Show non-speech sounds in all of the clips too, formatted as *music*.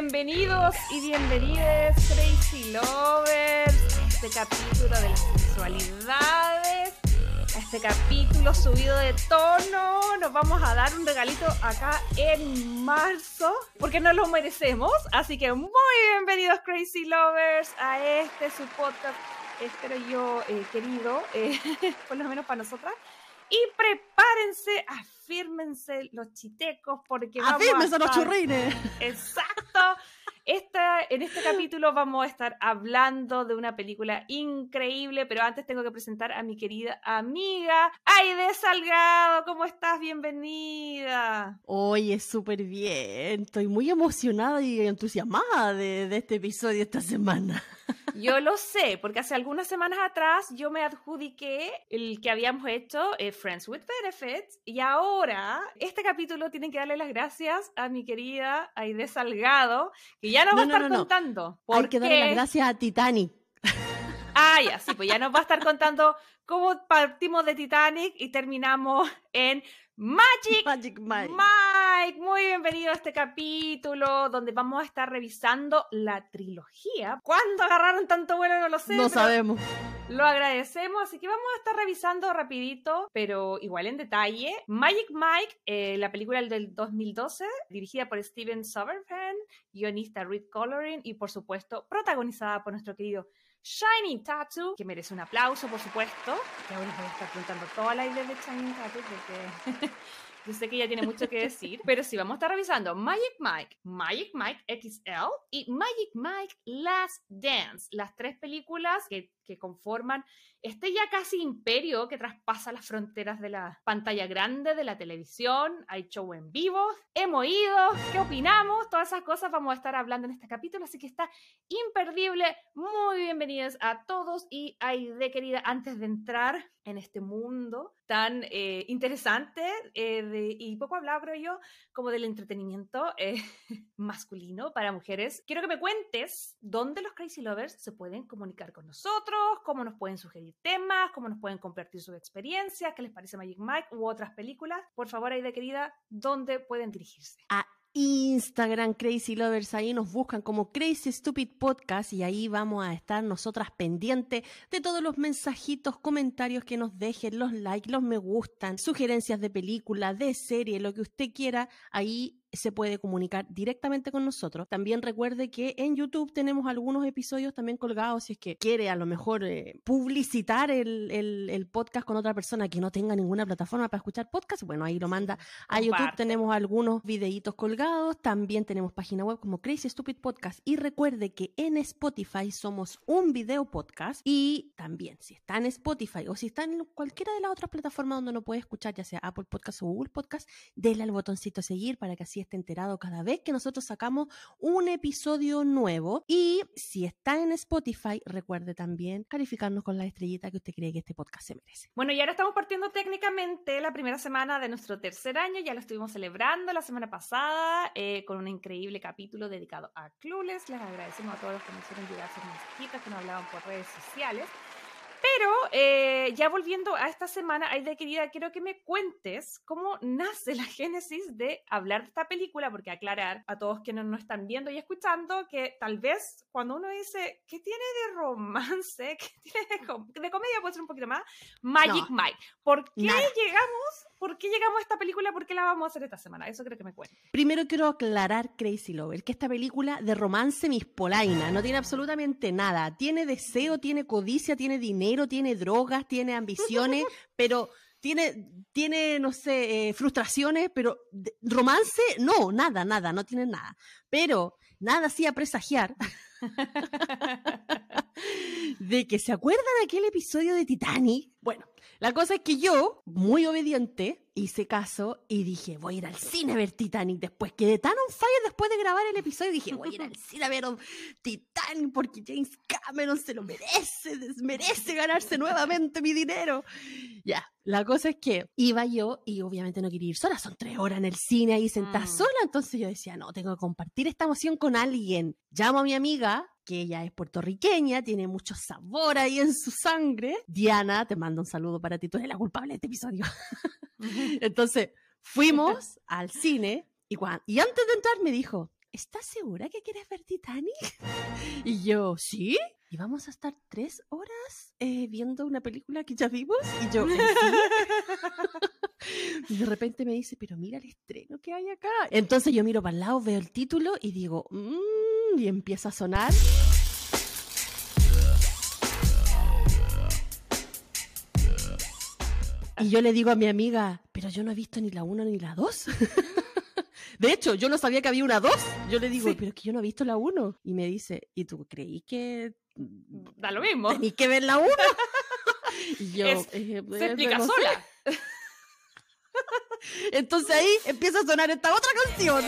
Bienvenidos y bienvenidas Crazy Lovers a este capítulo de las sexualidades, a este capítulo subido de tono. Nos vamos a dar un regalito acá en marzo porque nos lo merecemos. Así que muy bienvenidos Crazy Lovers a este su podcast. Espero yo, eh, querido, eh, *laughs* por lo menos para nosotras. Y prepárense, afírmense los chitecos porque vamos Afírmense a los estar- churrines. Exacto. Esta, en este capítulo vamos a estar hablando de una película increíble, pero antes tengo que presentar a mi querida amiga Aide Salgado. ¿Cómo estás? Bienvenida. Oye, súper bien. Estoy muy emocionada y entusiasmada de, de este episodio esta semana. Yo lo sé, porque hace algunas semanas atrás yo me adjudiqué el que habíamos hecho, eh, Friends with Benefits, y ahora este capítulo tienen que darle las gracias a mi querida Aide Salgado, que ya nos va a estar no, no. contando. Hay que darle las gracias a Titanic. Ah, ya, sí, pues ya nos va a estar contando cómo partimos de Titanic y terminamos en Magic Magic Mike. Mike. Muy bienvenido a este capítulo donde vamos a estar revisando la trilogía. ¿Cuándo agarraron tanto vuelo? No lo sé. No sabemos. Lo agradecemos, así que vamos a estar revisando rapidito, pero igual en detalle. Magic Mike, eh, la película del 2012, dirigida por Steven Somerville, guionista Reed Coloring y por supuesto protagonizada por nuestro querido Shining Tattoo, que merece un aplauso, por supuesto. Que ahora les voy a estar preguntando toda la idea de Shining Tattoo porque *laughs* yo sé que ella tiene mucho que decir. *laughs* Pero sí, vamos a estar revisando Magic Mike, Magic Mike XL y Magic Mike Last Dance, las tres películas que, que conforman este ya casi imperio que traspasa las fronteras de la pantalla grande, de la televisión. Hay show en vivo, hemos ido, ¿qué opinamos? Todas esas cosas vamos a estar hablando en este capítulo, así que está imperdible. Muy bienvenidos a todos y Aide, querida, antes de entrar en este mundo tan eh, interesante eh, de- y poco hablado, creo yo, como del entretenimiento eh, *laughs* masculino para mujeres, quiero que me cuentes dónde los Crazy Lovers se pueden comunicar con nosotros, cómo nos pueden sugerir temas, cómo nos pueden compartir sus experiencias, qué les parece Magic Mike u otras películas. Por favor, Aide, querida, ¿dónde pueden dirigirse? A Instagram Crazy Lovers, ahí nos buscan como Crazy Stupid Podcast y ahí vamos a estar nosotras pendientes de todos los mensajitos, comentarios que nos dejen, los likes, los me gustan, sugerencias de película, de serie, lo que usted quiera, ahí se puede comunicar directamente con nosotros. También recuerde que en YouTube tenemos algunos episodios también colgados si es que quiere a lo mejor eh, publicitar el, el- el podcast con otra persona que no tenga ninguna plataforma para escuchar podcast, bueno, ahí lo manda a YouTube tenemos algunos videitos colgados, también tenemos página web como Crazy Stupid Podcast y recuerde que en Spotify somos un video podcast y también si está en Spotify o si está en cualquiera de las otras plataformas donde no puede escuchar, ya sea Apple Podcast o Google Podcast, denle al botoncito seguir para que así esté enterado cada vez que nosotros sacamos un episodio nuevo y si está en Spotify, recuerde también calificarnos con la estrellita que usted cree que este podcast se merece. Bueno, y ahora estamos partiendo técnicamente la primera semana de nuestro tercer año. Ya lo estuvimos celebrando la semana pasada eh, con un increíble capítulo dedicado a Clueless. Les agradecemos a todos los que nos hicieron llegar sus mensajitos, que nos hablaban por redes sociales. Pero eh, ya volviendo a esta semana, Aide querida, quiero que me cuentes cómo nace la génesis de hablar de esta película, porque aclarar a todos quienes nos están viendo y escuchando que tal vez cuando uno dice, ¿qué tiene de romance? *laughs* ¿Qué tiene de, com- de comedia? Puede ser un poquito más. Magic No. Mike. ¿Por qué Nada. llegamos? ¿Por qué llegamos a esta película? ¿Por qué la vamos a hacer esta semana? Eso creo que me cuentes. Primero quiero aclarar, Crazy Lover, que esta película de romance mispolaina no tiene absolutamente nada. Tiene deseo, tiene codicia, tiene dinero, tiene drogas, tiene ambiciones, *laughs* pero tiene, tiene no sé, eh, frustraciones, pero romance, no, nada, nada, no tiene nada. Pero nada hacía presagiar *laughs* *laughs* de que se acuerdan aquel episodio de Titanic. Bueno, la cosa es que yo, muy obediente, hice caso y dije, voy a ir al cine a ver Titanic. Después quedé tan on fire después de grabar el episodio, dije, voy a ir al cine a ver Titanic porque James Cameron se lo merece, desmerece ganarse nuevamente mi dinero. Ya, la cosa es que iba yo y obviamente no quería ir sola, son tres horas en el cine ahí sentada mm. sola, entonces yo decía, no, tengo que compartir esta emoción con alguien. Llamo a mi amiga, que ella es puertorriqueña, tiene mucho sabor ahí en su sangre. Diana, te mando un saludo para ti, tú eres la culpable de este episodio. *laughs* Entonces, fuimos al cine y, y antes de entrar me dijo, ¿estás segura que quieres ver Titanic? *laughs* Y yo, ¿sí? ¿Y vamos a estar tres horas eh, viendo una película que ya vimos? Y yo, *laughs* y de repente me dice, pero mira el estreno que hay acá. Entonces yo miro para el lado, veo el título y digo, mmm, y empieza a sonar. Y yo le digo a mi amiga, pero yo no he visto ni la 1 ni la 2. *laughs* De hecho, yo no sabía que había una 2. Yo le digo, pero es que yo no he visto la 1. Y me dice, ¿y tú creí que... Da lo mismo. Tení que ver la 1. *laughs* y yo... Eh, se eh, explica sola. *laughs* Entonces ahí empieza a sonar esta otra canción.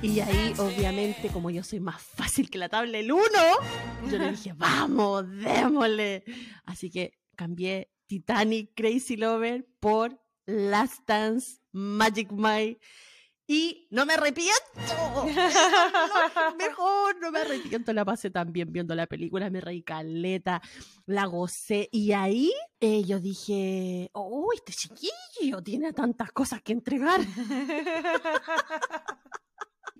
Y ahí, obviamente, como yo soy más fácil que la tabla el 1, yo le dije, vamos, démosle. Así que cambié Titanic Crazy Lover por Last Dance Magic Mike y no me arrepiento. *laughs* Mejor, no me arrepiento. La pasé también viendo la película, me reí caleta, la gocé. Y ahí eh, yo dije, oh, este chiquillo tiene tantas cosas que entregar. *laughs*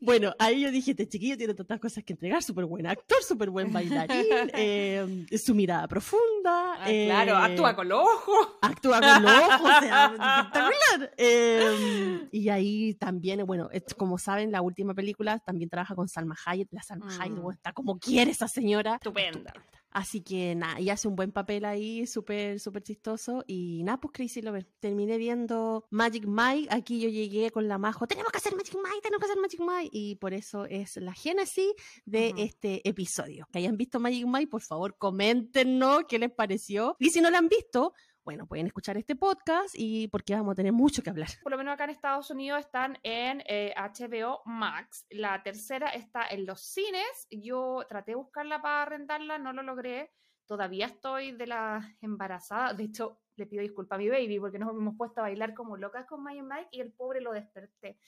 Bueno, ahí yo dije, este chiquillo tiene tantas cosas que entregar, súper buen actor, súper buen bailarín, *laughs* eh, su mirada profunda. Ah, claro, eh, actúa con los ojos. Actúa con los ojos, o sea, *laughs* espectacular. Eh, y ahí también, bueno, como saben, la última película también trabaja con Salma Hayek. La Salma Hayek mm. está como quiere esa señora. Estupenda. Así que nada, y hace un buen papel ahí, súper, súper chistoso. Y nada, pues Crazy Lover. Terminé viendo Magic Mike. Aquí yo llegué con la majo. Tenemos que hacer Magic Mike, tenemos que hacer Magic Mike. Y por eso es la génesis de este episodio. Que hayan visto Magic Mike, por favor, coméntenos qué les pareció. Y si no la han visto, bueno, pueden escuchar este podcast y porque vamos a tener mucho que hablar. Por lo menos acá en Estados Unidos están en HBO eh, Max. La tercera está en los cines. Yo traté de buscarla para rentarla, no lo logré. Todavía estoy de la embarazada. De hecho, le pido disculpas a mi baby porque nos hemos puesto a bailar como locas con Mike Mike y el pobre lo desperté.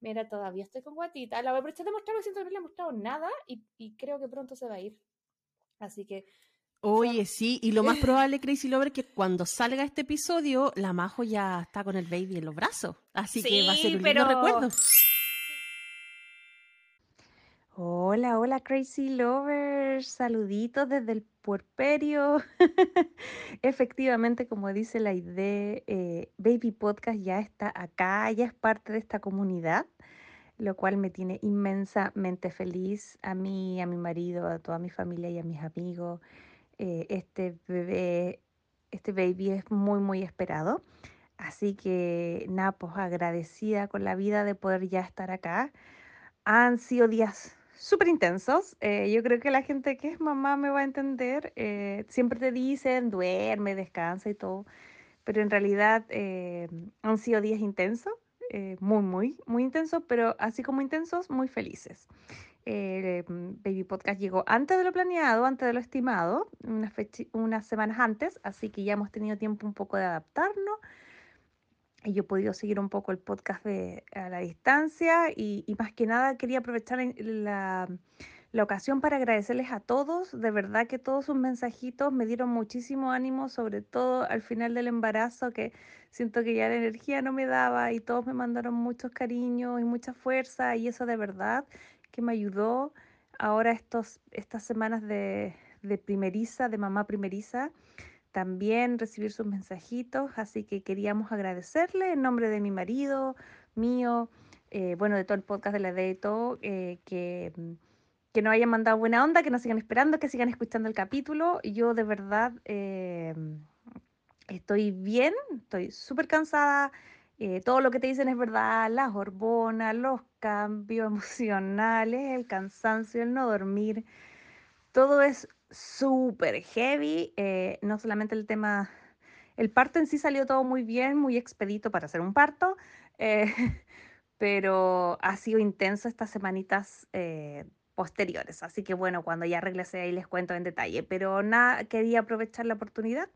Mira, todavía estoy con guatita. La voy a aprovechar de mostrar, siento que no le he mostrado nada y creo que pronto se va a ir. Así que Oye, sí, y lo más probable, Crazy Lover, que cuando salga este episodio, la Majo ya está con el baby en los brazos. Así que va a ser un pero... recuerdo. Hola, hola Crazy Lovers, saluditos desde el puerperio. *laughs* Efectivamente, como dice la idea, eh, Baby Podcast ya está acá, ya es parte de esta comunidad, lo cual me tiene inmensamente feliz a mí, a mi marido, a toda mi familia y a mis amigos. Eh, este bebé, este baby es muy, muy esperado. Así que nada, pues agradecida con la vida de poder ya estar acá. Han sido días súper intensos. Eh, yo creo que la gente que es mamá me va a entender. Eh, siempre te dicen, duerme, descansa y todo. Pero en realidad han sido días intensos, muy, muy, muy intensos, pero así como intensos, muy felices. El mm, Baby Podcast llegó antes de lo planeado, antes de lo estimado, unas, semanas antes, así que ya hemos tenido tiempo un poco de adaptarnos. Y yo he podido seguir un poco el podcast a la distancia y, más que nada quería aprovechar la, la ocasión para agradecerles a todos. De verdad que todos sus mensajitos me dieron muchísimo ánimo, sobre todo al final del embarazo, que siento que ya la energía no me daba y todos me mandaron muchos cariños y mucha fuerza y eso de verdad que me ayudó ahora estos, estas semanas de, primeriza, de mamá primeriza, también recibir sus mensajitos, así que queríamos agradecerle en nombre de mi marido, mío, eh, bueno, de todo el podcast de la de todo, eh, que, que nos hayan mandado buena onda, que nos sigan esperando, que sigan escuchando el capítulo. Yo de verdad eh, estoy bien, estoy súper cansada. todo lo que te dicen es verdad, las hormonas, los cambios *laughs* emocionales, el cansancio, el no dormir, todo es súper heavy. eh, no solamente el tema, el parto en sí salió todo muy bien, muy expedito para hacer un parto, eh, *laughs* pero ha sido intenso estas semanitas eh, posteriores. Así que bueno, cuando ya regrese ahí les cuento en detalle. Pero nada, quería aprovechar la oportunidad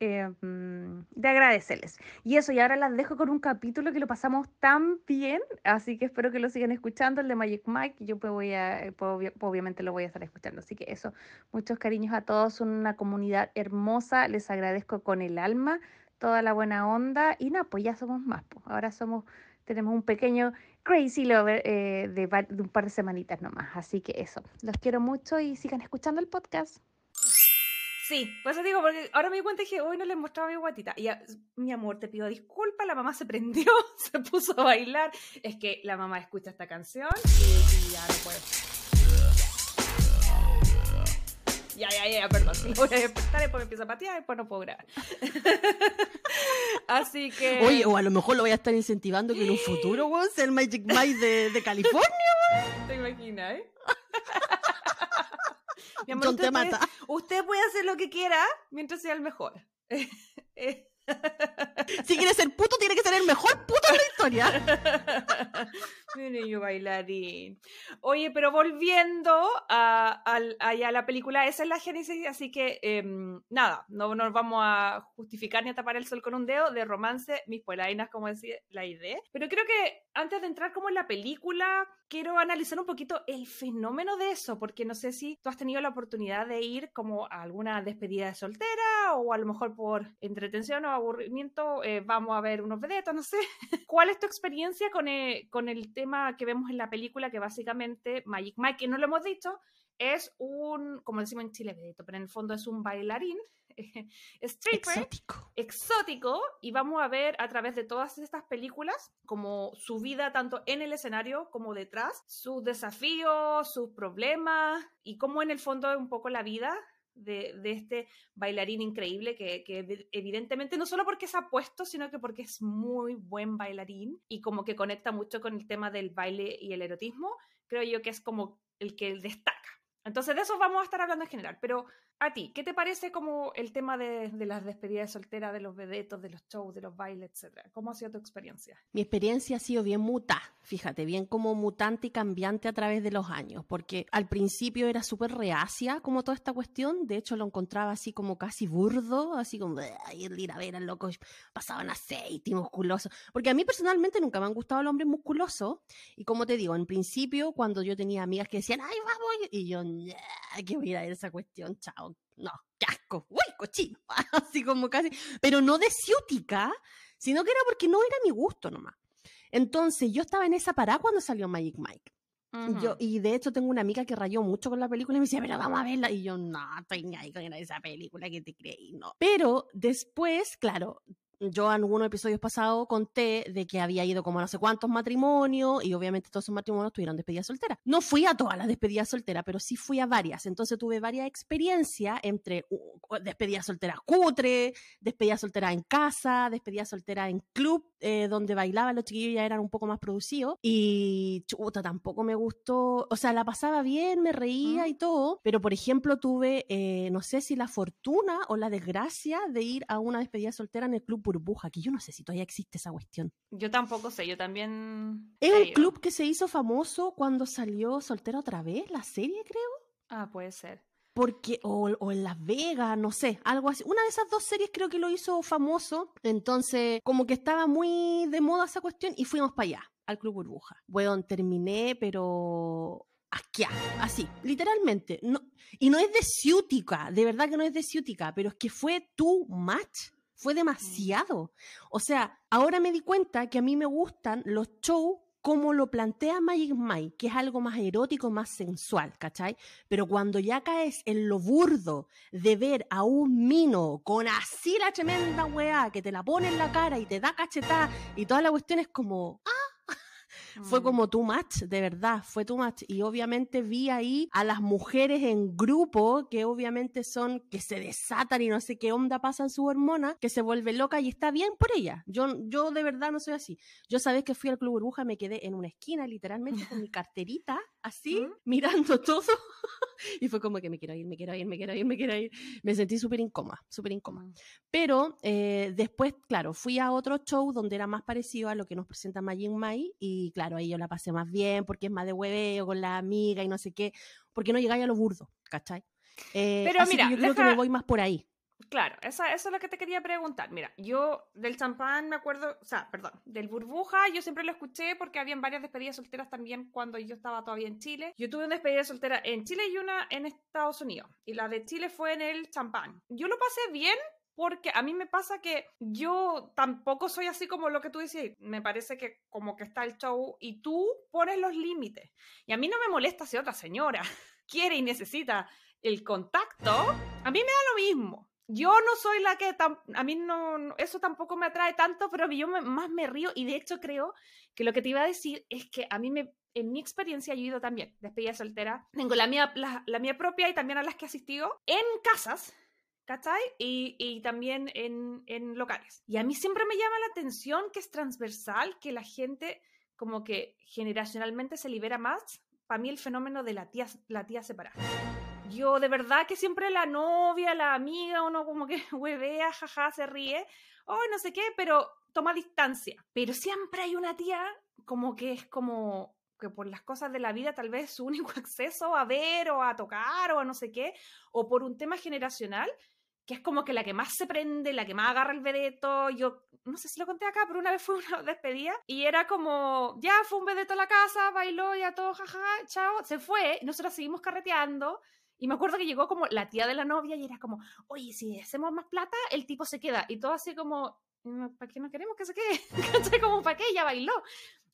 eh, mm, de agradecerles. Y eso, y ahora las dejo con un capítulo que lo pasamos tan bien, así que espero que lo sigan escuchando, el de Magic Mike, yo pues voy a, eh, pues, obvia- obviamente lo voy a estar escuchando. Así que eso, muchos cariños a todos, una comunidad hermosa, les agradezco con el alma toda la buena onda, y nada, pues ya somos más, pues ahora somos, tenemos un pequeño Crazy Lover eh, de, de un par de semanitas nomás, así que eso, los quiero mucho y sigan escuchando el podcast. Sí, por eso digo, porque ahora me di cuenta dije, hoy no le mostraba mi guatita. Y mi amor, te pido disculpas, la mamá se prendió, *laughs* se puso a bailar. Es que la mamá escucha esta canción y, y ya no puede. Ya, ya, ya, perdón. *laughs* Voy a despertar, después me empieza a patear, después no puedo grabar. *laughs* Así que. Oye, o a lo mejor lo voy a estar incentivando que en un futuro, weón, sea el Magic Mike de, de California. ¿Te imaginas, eh? Mi John te usted, puede, mata. usted puede hacer lo que quiera mientras sea el mejor. *laughs* Eh, Si quiere ser puto, tiene que ser el mejor puto de la historia. *laughs* Niño bailarín. Oye, pero volviendo a, allá a la película, esa es la génesis, así que em, nada, no nos vamos a justificar ni a tapar el sol con un dedo de romance, mis polainas, como decía la idea. Pero creo que antes de entrar como en la película, quiero analizar un poquito el fenómeno de eso, porque no sé si tú has tenido la oportunidad de ir como a alguna despedida de soltera o a lo mejor por entretención o aburrimiento eh, vamos a ver unos vedetos, no sé. *laughs* ¿Cuál es tu experiencia con el, con el tema que vemos en la película que básicamente Magic Mike, que no lo hemos dicho, es un, como decimos en Chile, pero en el fondo es un bailarín, *laughs* stripper, Exótico. exótico y vamos a ver a través de todas estas películas como su vida tanto en el escenario como detrás, sus desafíos, sus problemas y cómo en el fondo es un poco la vida de, este bailarín increíble que, que evi- evidentemente no solo porque se ha puesto, sino que porque es muy buen bailarín y como que conecta mucho con el tema del baile y el erotismo, creo yo que es como el que destaca. Entonces de eso vamos a estar hablando en general, pero a ti, ¿qué te parece como el tema de, las despedidas de soltera, de los vedetos, de los shows, de los bailes, etcétera? ¿Cómo ha sido tu experiencia? Mi experiencia ha sido bien muta, fíjate, bien como mutante y cambiante a través de los años, porque al principio era súper reacia como toda esta cuestión, de hecho lo encontraba así como casi burdo, así como "Ay, el ir a ver al loco, pasaban aceite y musculoso, porque a mí personalmente nunca me han gustado los hombres musculosos, y como te digo, en principio cuando yo tenía amigas que decían, ay, vamos, y yo, "Nah, que voy a esa cuestión, chao, no, qué asco, uy, cochino, *laughs* así como casi, pero no de ciútica, sino que era porque no era mi gusto nomás. Entonces yo estaba en esa parada cuando salió Magic Mike. Yo, y de hecho tengo una amiga que rayó mucho con la película y me decía, pero vamos a verla. Y yo, no, estoy ni ahí con esa película que te creí, no. Pero después, claro, yo en algunos episodios pasados conté de que había ido como a no sé cuántos matrimonios y obviamente todos esos matrimonios tuvieron despedida soltera. No fui a todas las despedidas solteras, pero sí fui a varias. Entonces tuve varias experiencias entre despedidas solteras cutre, despedida soltera en casa, despedida soltera en club, eh, donde bailaban los chiquillos ya eran un poco más producidos. Y chuta, tampoco me gustó. O sea, la pasaba bien, me reía y todo. Pero, por ejemplo, tuve, eh, no sé si la fortuna o la desgracia de ir a una despedida soltera en el Club Burbuja, que yo no sé si todavía existe esa cuestión. Yo tampoco sé, yo también... Es un club que se hizo famoso cuando salió Soltera otra vez, la serie, creo. Ah, puede ser. Porque, o, o en Las Vegas, no sé, algo así. Una de esas dos series creo que lo hizo famoso. Entonces, como que estaba muy de moda esa cuestión y fuimos para allá, al Club Burbuja. Bueno, terminé, pero asqueada, así, literalmente. No, y no es de ciútica, de verdad que no es de ciútica, pero es que fue too much. Fue demasiado. O sea, ahora me di cuenta que a mí me gustan los shows como lo plantea Magic Mike, que es algo más erótico, más sensual, ¿cachai? Pero cuando ya caes en lo burdo de ver a un mino con así la tremenda weá que te la pone en la cara y te da cachetada y toda la cuestión es como, ah, Fue Mm. como too much, de verdad, fue too much. Y obviamente vi ahí a las mujeres en grupo, que obviamente son, que se desatan y no sé qué onda pasan sus hormonas, que se vuelve loca y está bien por ella. Yo, yo de verdad no soy así. Yo sabés que fui al Club Burbuja, me quedé en una esquina literalmente con mi *laughs* carterita, así, ¿Mm? mirando todo. *laughs* y fue como que me quiero ir, me quiero ir, me quiero ir, me quiero ir. Me sentí súper incómoda, súper incómoda. Mm. Pero eh, después, claro, fui a otro show donde era más parecido a lo que nos presenta Majin Mai y claro, ahí yo la pasé más bien porque es más de hueveo con la amiga y no sé qué, porque no llegáis a lo burdo, ¿cachai? Eh, Pero así que mira, yo creo que deja- me voy más por ahí. Claro, esa, eso es lo que te quería preguntar. Mira, yo del champán me acuerdo, o sea, perdón, del burbuja, yo siempre lo escuché porque habían varias despedidas solteras también cuando yo estaba todavía en Chile. Yo tuve una despedida soltera en Chile y una en Estados Unidos. Y la de Chile fue en el champán. Yo lo pasé bien porque a mí me pasa que yo tampoco soy así como lo que tú decías. Me parece que como que está el show y tú pones los límites. Y a mí no me molesta si otra señora *laughs* quiere y necesita el contacto. A mí me da lo mismo. Yo no soy la que a mí no, eso tampoco me atrae tanto, pero yo más me río y de hecho creo que lo que te iba a decir es que a mí me en mi experiencia yo he ido también despedida soltera. Tengo la mía la mía propia y también a las que he asistido en casas ¿cachai? Y, y también en, en locales. Y a mí siempre me llama la atención que es transversal, que la gente como que generacionalmente se libera más. Para mí el fenómeno de la tía, la tía separada. Yo de verdad que siempre la novia, la amiga, uno como que *laughs* huevea, jaja, se ríe, oh, no sé qué, pero toma distancia. Pero siempre hay una tía como que es como que por las cosas de la vida tal vez su único *laughs* acceso a ver o a tocar o a no sé qué, o por un tema generacional, que es como que la que más se prende, la que más agarra el vedeto. Yo no sé si lo conté acá, pero una vez fue una *laughs* despedida y era como, ya fue un vedeto a la casa, bailó, ya todo, jaja, chao, se fue, nosotros seguimos carreteando. Y me acuerdo que llegó como la tía de la novia y era como, oye, si hacemos más plata, el tipo se queda. Y todo así como, "Mm, ¿para qué no queremos que se quede? *laughs* Como, ¿para qué? Ya bailó.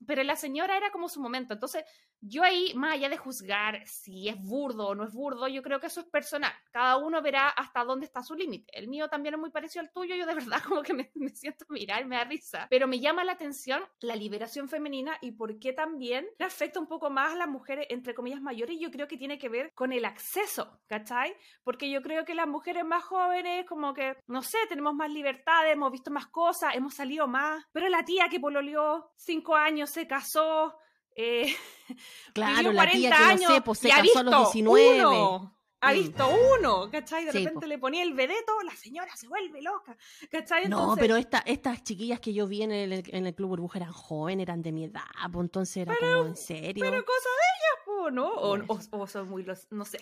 Pero la señora era como su momento. Entonces, yo ahí, más allá de juzgar si es burdo o no es burdo, yo creo que eso es personal. Cada uno verá hasta dónde está su límite. El mío también es muy parecido al tuyo. Yo de *laughs* verdad como que me, siento mirar, me da risa. Pero me llama la atención la liberación femenina y por qué también afecta un poco más a las mujeres, entre comillas, mayores. Yo creo que tiene que ver con el acceso, ¿cachai? Porque yo creo que las mujeres más jóvenes, como que, no sé, tenemos más libertades, hemos visto más cosas, hemos salido más. Pero la tía que pololeó cinco años, se casó, eh, *laughs* Claro, vivió la tía 40 que no sé, pues se casó a los visto 19. uno. Ha visto uno, ¿cachai? De Sí, repente po. le ponía el vedeto, la señora se vuelve loca, ¿cachai? No, pero esta, estas chiquillas que yo vi en el, en el Club Burbuja eran jóvenes, eran de mi edad, pues entonces era como en serio. Pero cosa de ellas, ¿no? O, o- o son muy los, no sé.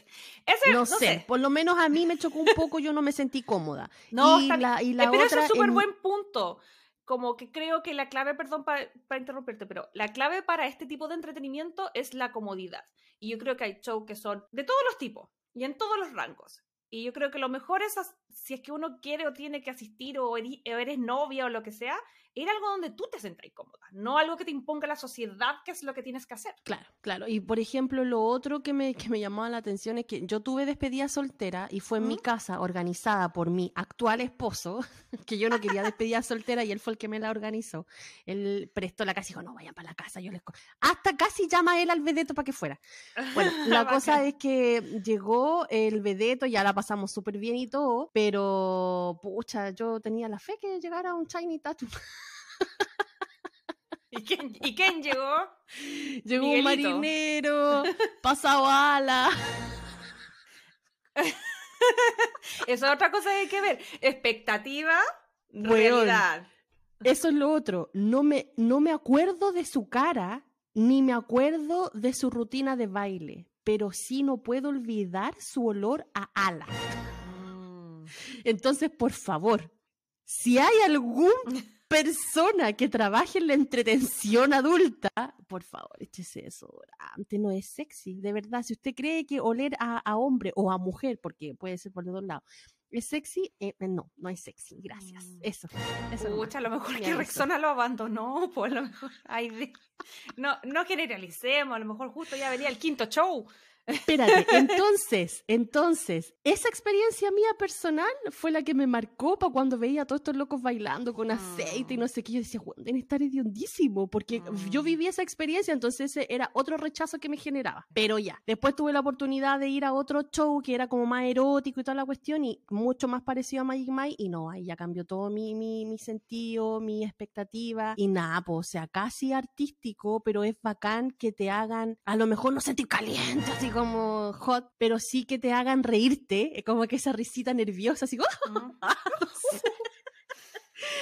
Ese, no, no, sé, por lo menos a mí me chocó un poco, yo no me sentí cómoda. *laughs* No, y está la, y la Eh, pero eso otra es súper en- buen punto. Como que creo que la clave, perdón para interrumpirte, pero la clave para este tipo de entretenimiento es la comodidad. Y yo creo que hay shows que son de todos los tipos y en todos los rangos. Y yo creo que lo mejor es, si es que uno quiere o tiene que asistir o eri- o eres novia o lo que sea, ir a algo donde tú te sientas cómoda, no algo que te imponga la sociedad, que es lo que tienes que hacer. Claro, claro. Y por ejemplo, lo otro que me, que me llamaba la atención es que yo tuve despedida soltera y fue en mi ¿Mm? casa organizada por mi actual esposo, *laughs* que yo no quería despedida soltera y él fue el que me la organizó. Él prestó la casa y dijo, no, vayan para la casa. Yo les... co-". Hasta casi llama él al vedeto para que fuera. Bueno, *laughs* la cosa es que llegó el vedeto, ya la pasamos súper bien y todo, pero pucha, yo tenía la fe que llegara un Shiny Tattoo. *laughs* ¿Y quién, ¿Y quién llegó? Llegó un marinero, *laughs* pasado ala. Eso es otra cosa que hay que ver. Expectativa, Weón. realidad. Eso es lo otro. No me, no me acuerdo de su cara, ni me acuerdo de su rutina de baile, pero sí no puedo olvidar su olor a ala. Mm. Entonces, por favor, si hay alguna *laughs* persona que trabaje en la entretención adulta, por favor, échese desodorante, no es sexy, de verdad. Si usted cree que oler a, a hombre o a mujer, porque puede ser por los dos lados, es sexy, eh, eh, no, no es sexy, gracias. Mm. Eso, eso. Pucha, a lo mejor que. Rexona lo abandonó, *laughs* pues a lo mejor hay de- no, no generalicemos, a lo mejor justo ya venía el quinto show. Espérate, entonces, entonces, esa experiencia mía personal fue la que me marcó para cuando veía a todos estos locos bailando con aceite y Mm. no sé qué. Yo decía, Juan, deben estar hediondísimo, porque yo Mm. viví esa experiencia, entonces ese era otro rechazo que me generaba. Pero ya, después tuve la oportunidad de ir a otro show que era como más erótico y toda la cuestión y mucho más parecido a Magic Mike y no, ahí ya cambió todo mi, mi, mi sentido, mi expectativa y nada, pues, o sea, casi artístico, pero es bacán que te hagan, a lo mejor no sentir caliente, así como hot, pero sí que te hagan reírte, como que esa risita nerviosa, así, Mm. *laughs*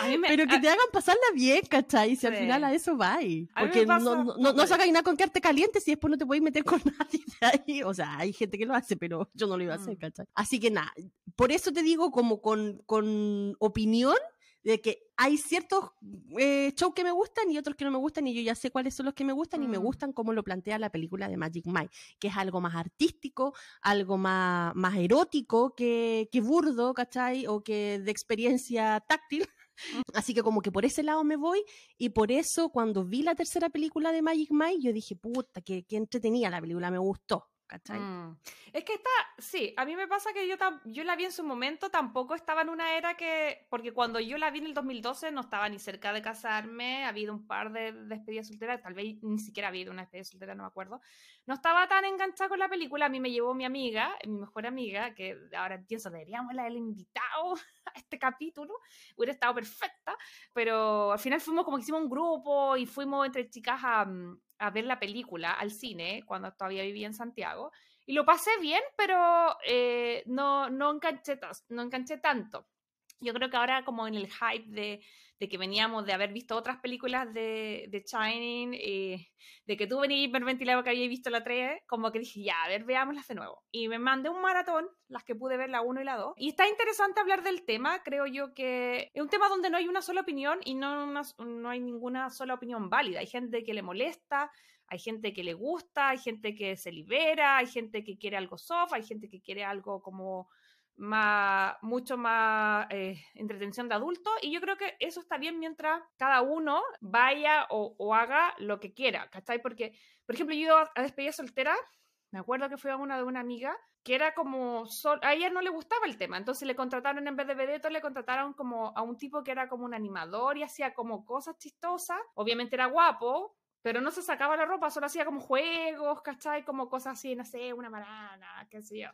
A mí me- pero que a- te hagan pasarla bien, ¿cachai? Si al final a eso va. Porque pasa no, no, no, no sacas nada con quedarte caliente si después no te podéis meter con *laughs* nadie de ahí. O sea, hay gente que lo hace, pero yo no lo iba a hacer, Mm. ¿cachai? Así que nada, por eso te digo como con, con opinión de que hay ciertos eh, shows que me gustan y otros que no me gustan y yo ya sé cuáles son los que me gustan y me Mm. gustan como lo plantea la película de Magic Mike, que es algo más artístico, algo más, más erótico que, que burdo, ¿cachai? O que de experiencia táctil. Así que como que por ese lado me voy y por eso cuando vi la tercera película de Magic Mike yo dije, puta, que, que entretenía la película, me gustó, Mm. Es que está, sí, a mí me pasa que yo, yo la vi en su momento, tampoco estaba en una era que, porque cuando yo la vi en el 2012 no estaba ni cerca de casarme, ha habido un par de despedidas solteras, tal vez ni siquiera ha habido una despedida soltera, no me acuerdo. No estaba tan enganchada con la película, a mí me llevó mi amiga, mi mejor amiga, que ahora pienso, deberíamos haberla invitado *laughs* a este capítulo, hubiera estado perfecta, pero al final fuimos como que hicimos un grupo y fuimos entre chicas a, mm, a ver la película al cine cuando todavía vivía en Santiago. Y lo pasé bien, pero eh, no, no, enganché, no enganché tanto. Yo creo que ahora como en el hype de, de que veníamos de haber visto otras películas de, de Shining, eh, de que tú venías hiperventilado que había visto la 3, como que dije, ya, a ver, veámoslas de nuevo. Y me mandé un maratón, las que pude ver, la 1 y la 2. Y está interesante hablar del tema, creo yo que es un tema donde no hay una sola opinión y no, una- no hay ninguna sola opinión válida. Hay gente que le molesta, hay gente que le gusta, hay gente que se libera, hay gente que quiere algo soft, hay gente que quiere algo como más, mucho más eh, entretención de adulto y yo creo que eso está bien mientras cada uno vaya o, haga lo que quiera, ¿cachai? Porque, por ejemplo, yo a, a despedida soltera, me acuerdo que fui a una de una amiga que era como, sol- a ella no le gustaba el tema, entonces le contrataron en vez de vedette, le contrataron como a un tipo que era como un animador y hacía como cosas chistosas, obviamente era guapo, pero no se sacaba la ropa, solo hacía como juegos, ¿cachai? Como cosas así, no sé, una marana, qué sé yo.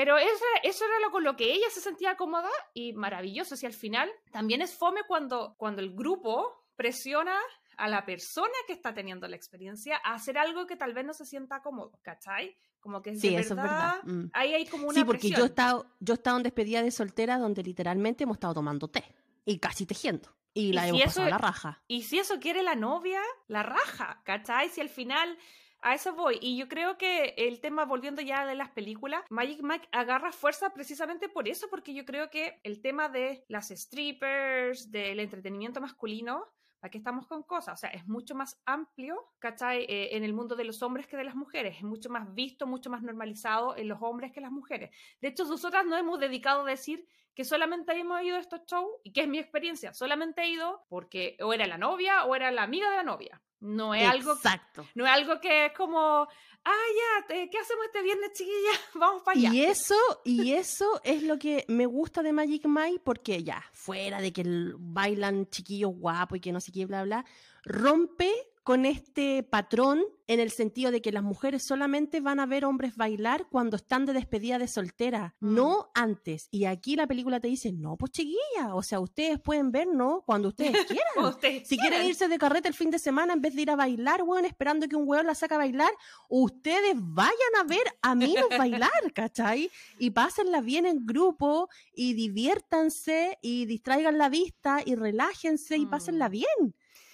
Pero eso, eso era lo con lo que ella se sentía cómoda y maravilloso. Si al final también es fome cuando, cuando el grupo presiona a la persona que está teniendo la experiencia a hacer algo que tal vez no se sienta cómodo, ¿cachai? Como que Sí, de eso es verdad. Mm. Ahí hay como una Sí, porque yo he presión. estado, yo he estado en despedida de soltera donde literalmente hemos estado tomando té y casi tejiendo. Y Y la si hemos eso pasado a es- la raja. Y si eso quiere la novia, la raja, ¿cachai? Si al final a eso voy. Y yo creo que el tema, volviendo ya de las películas, Magic Mike agarra fuerza precisamente por eso, porque yo creo que el tema de las strippers, del entretenimiento masculino, ¿para qué estamos con cosas? O sea, es mucho más amplio, ¿cachai? Eh, en el mundo de los hombres que de las mujeres. Es mucho más visto, mucho más normalizado en los hombres que en las mujeres. De hecho, nosotras nos hemos dedicado a decir que solamente hemos ido a estos shows, y que es mi experiencia, solamente he ido porque o era la novia o era la amiga de la novia. No es algo Exacto. no es algo que es como, ah, ya, ¿qué hacemos este viernes, chiquilla? *laughs* Vamos para allá. Y eso, y eso es lo que me gusta de Magic Mike, porque ya, fuera de que bailan chiquillos guapos y que no sé qué, bla, bla, rompe con este patrón en el sentido de que las mujeres solamente van a ver hombres bailar cuando están de despedida de soltera, Mm. no antes. Y aquí la película te dice, no, pues chiquilla, o sea, ustedes pueden ver, ¿no? Cuando ustedes *laughs* quieran. Ustedes Si quieren irse de carrete el fin de semana en vez de ir a bailar, weón, esperando que un weón la saque a bailar, ustedes vayan a ver a Minos *laughs* bailar, ¿cachai? Y pásenla bien en grupo y diviértanse y distraigan la vista y relájense y pásenla Mm.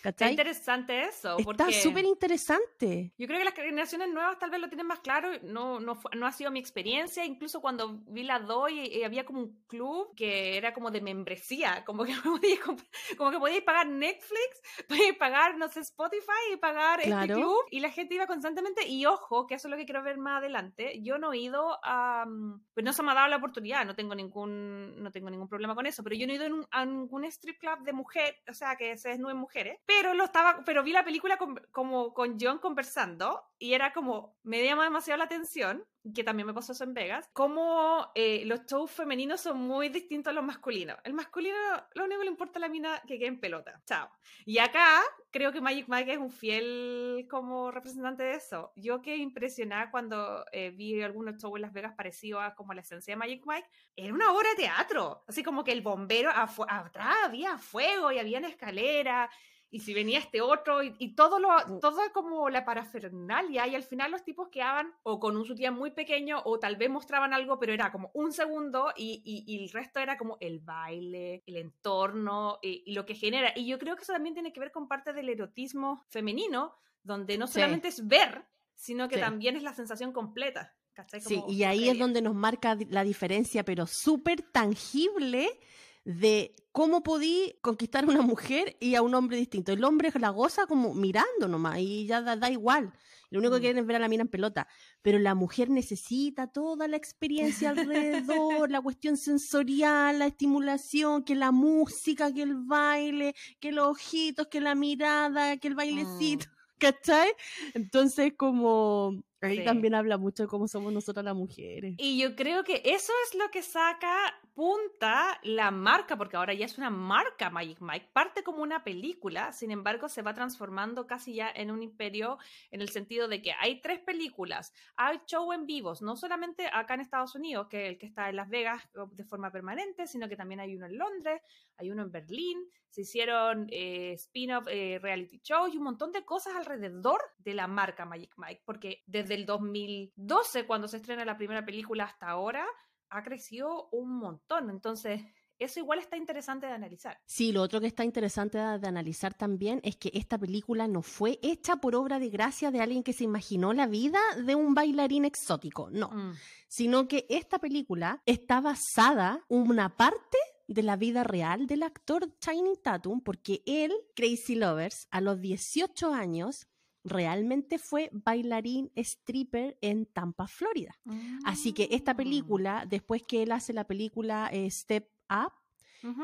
Bien, Está ¿cachai? interesante eso. Está porque súper interesante. Yo creo que las generaciones nuevas tal vez lo tienen más claro. No, no, no ha sido mi experiencia. Incluso cuando vi la DOI, eh, había como un club que era como de membresía. Como que *laughs* podíais, comp- como que podíais pagar Netflix, *laughs* podíais pagar, no sé, Spotify y pagar este Claro. club. Y la gente iba constantemente. Y ojo, que eso es lo que quiero ver más adelante. Yo no he ido a. mm, Pues no se me ha dado la oportunidad. No tengo ningún, no tengo ningún problema con eso. Pero yo no he ido a ningún strip club de mujer, o sea, que se desnuden mujeres. pero lo estaba, pero vi la película como con John conversando y era como, me llama demasiado la atención, que también me pasó eso en Vegas, como eh, los shows femeninos son muy distintos a los masculinos. El masculino, lo único que le importa a la mina que quede en pelota. Chao. Y acá creo que Magic Mike es un fiel como representante de eso. Yo quedé impresionada cuando eh, vi algunos shows en Las Vegas parecidos a como la esencia de Magic Mike. Era una obra de teatro. Así como que el bombero atrás había fuego y había una escalera y si venía este otro, y, todo lo, mm. todo como la parafernalia, y al final los tipos quedaban o con un sutián muy pequeño, o tal vez mostraban algo, pero era como un segundo, y, y, el resto era como el baile, el entorno, y, lo que genera. Y yo creo que eso también tiene que ver con parte del erotismo femenino, donde no solamente es ver, sino que también es la sensación completa. sí, y ahí es donde nos marca la diferencia, pero súper tangible de cómo podí conquistar a una mujer y a un hombre distinto. El hombre la goza como mirando nomás y ya da, igual. Lo único que mm. quieren es ver a la mina en pelota. Pero la mujer necesita toda la experiencia alrededor, la cuestión sensorial, la estimulación, que la música, que el baile, que los ojitos, que la mirada, que el bailecito. Mm. *laughs* ¿Cachai? Entonces, como Ahí también habla mucho de cómo somos nosotras las mujeres. Y yo creo que eso es lo que saca punta la marca, porque ahora ya es una marca Magic Mike. Parte como una película, sin embargo, se va transformando casi ya en un imperio en el sentido de que hay tres películas, hay show en vivos, no solamente acá en Estados Unidos, que el que está en Las Vegas de forma permanente, sino que también hay uno en Londres, hay uno en Berlín, se hicieron eh, spin-off eh, reality shows y un montón de cosas alrededor de la marca Magic Mike, porque desde el 2012, cuando se estrena la primera película, hasta ahora, ha crecido un montón. Entonces, eso igual está interesante de analizar. Sí, lo otro que está interesante de, analizar también es que esta película no fue hecha por obra de gracia de alguien que se imaginó la vida de un bailarín exótico, no, mm. sino que esta película está basada una parte de la vida real del actor Channing Tatum, porque él, Crazy Lovers, a los 18 años, realmente fue bailarín stripper en Tampa, Florida. Así que esta ah. película, después que él hace la película eh, Step Up,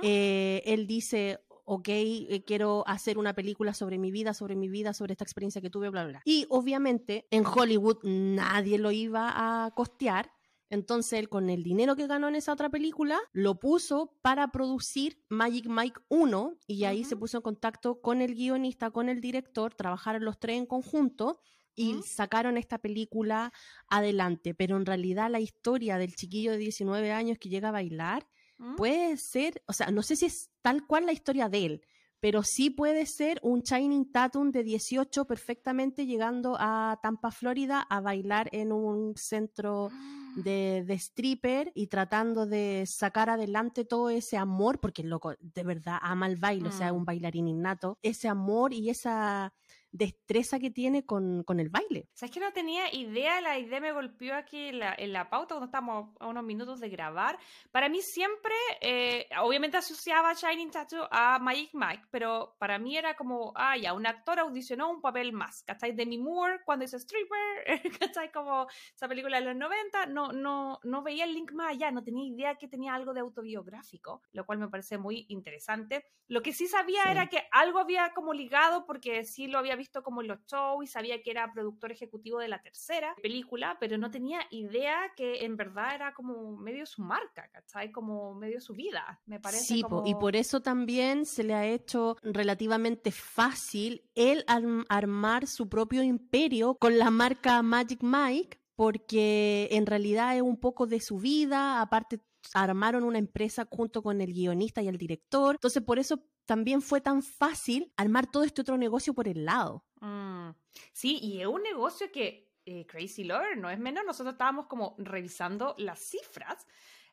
eh, él dice, ok, eh, quiero hacer una película sobre mi vida, sobre mi vida, sobre esta experiencia que tuve, bla, bla, bla. Y obviamente en Hollywood nadie lo iba a costear. Entonces él con el dinero que ganó en esa otra película lo puso para producir Magic Mike 1 y ahí se puso en contacto con el guionista, con el director, trabajaron los tres en conjunto y sacaron esta película adelante. Pero en realidad la historia del chiquillo de 19 años que llega a bailar puede ser, o sea, no sé si es tal cual la historia de él, pero sí puede ser un Shining Tatum de 18 perfectamente llegando a Tampa, Florida, a bailar en un centro ah. De, de, stripper y tratando de sacar adelante todo ese amor, porque el loco de verdad ama el baile, o sea, es mm. un bailarín innato, ese amor y esa destreza que tiene con, con el baile. ¿Sabes que no tenía idea? La idea me golpeó aquí en la, en la pauta cuando estamos a unos minutos de grabar. Para mí siempre, eh, obviamente asociaba Shining Tattoo a Magic Mike, pero para mí era como, ah, ya, un actor audicionó un papel más, ¿cachai? Demi Moore cuando hizo Stripper, *laughs* ¿cachai? Como esa película de los 90, no, no, no veía el link más allá, no tenía idea que tenía algo de autobiográfico, lo cual me parece muy interesante. Lo que sí sabía era que algo había como ligado porque sí lo había visto como en los shows y sabía que era productor ejecutivo de la tercera película, pero no tenía idea que en verdad era como medio su marca, ¿cachai? Como medio su vida, me parece. Sí, y por eso también se le ha hecho relativamente fácil el armar su propio imperio con la marca Magic Mike, porque en realidad es un poco de su vida, aparte armaron una empresa junto con el guionista y el director. Entonces, por eso también fue tan fácil armar todo este otro negocio por el lado. Mm. Sí, y es un negocio que eh, Crazy Lord no es menos. Nosotros estábamos como revisando las cifras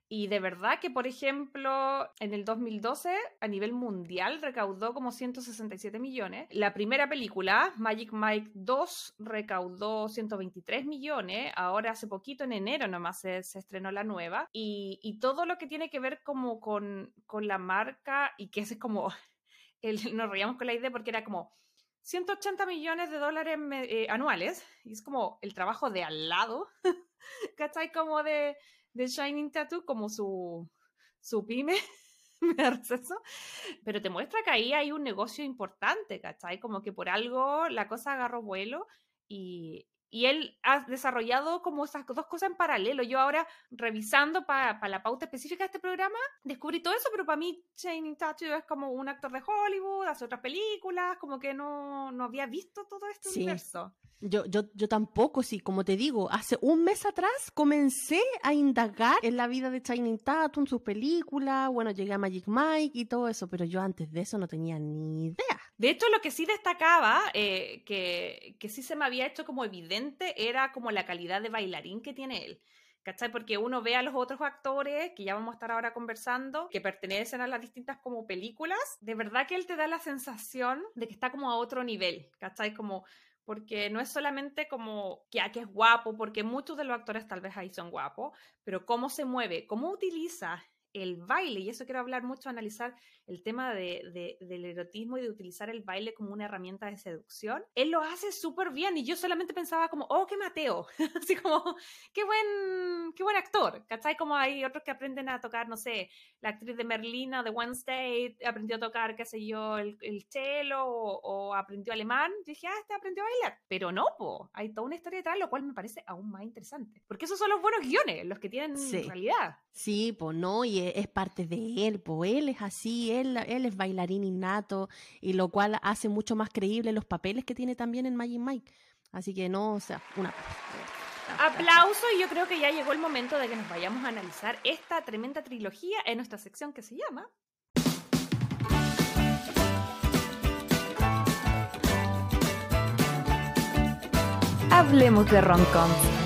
y de verdad que, por ejemplo, en el 2012 a nivel mundial recaudó como 167 millones. La primera película, Magic Mike 2, recaudó 123 millones. Ahora hace poquito, en enero nomás, se, estrenó la nueva. Y, y, todo lo que tiene que ver como con, con la marca y que es como... *laughs* El, nos reíamos con la idea porque era como 180 millones de dólares eh, anuales. Y es como el trabajo de al lado. *laughs* ¿Cachai? Como de de Shining Tattoo como su, su pyme. *laughs* Pero te muestra que ahí hay un negocio importante, ¿cachai? Como que por algo la cosa agarró vuelo y, y él ha desarrollado como esas dos cosas en paralelo. Yo ahora, revisando para la pauta específica de este programa, descubrí todo eso, pero para mí Channing Tatum es como un actor de Hollywood, hace otras películas, como que no, no había visto todo este universo. Yo, yo, yo tampoco, sí, como te digo, hace un mes atrás comencé a indagar en la vida de Channing Tatum, sus películas, bueno, llegué a Magic Mike y todo eso, pero yo antes de eso no tenía ni idea. De hecho, lo que sí destacaba, eh, que, que sí se me había hecho como evidente, era como la calidad de bailarín que tiene él. ¿Cachai? Porque uno ve a los otros actores, que ya vamos a estar ahora conversando, que pertenecen a las distintas como películas, de verdad que él te da la sensación de que está como a otro nivel, ¿cachai? Como porque no es solamente como que, ah, que es guapo, porque muchos de los actores tal vez ahí son guapos, pero cómo se mueve, cómo utiliza el baile, y eso quiero hablar mucho, analizar el tema de, del erotismo y de utilizar el baile como una herramienta de seducción, él lo hace súper bien y yo solamente pensaba como, oh, qué Mateo, *laughs* así como, qué buen, qué buen actor, ¿cachai? Como hay otros que aprenden a tocar, no sé, la actriz de Merlina de Wednesday aprendió a tocar, qué sé yo, el, el cello o, aprendió alemán, yo dije, ah, este aprendió a bailar, pero no, po, hay toda una historia detrás, lo cual me parece aún más interesante, porque esos son los buenos guiones, los que tienen realidad. Sí, pues no, y es parte de él, pues él es así, él, es bailarín innato, y lo cual hace mucho más creíble los papeles que tiene también en Magic Mike. Así que no, o sea, una... Aplauso y yo creo que ya llegó el momento de que nos vayamos a analizar esta tremenda trilogía en nuestra sección que se llama Hablemos de Roncom.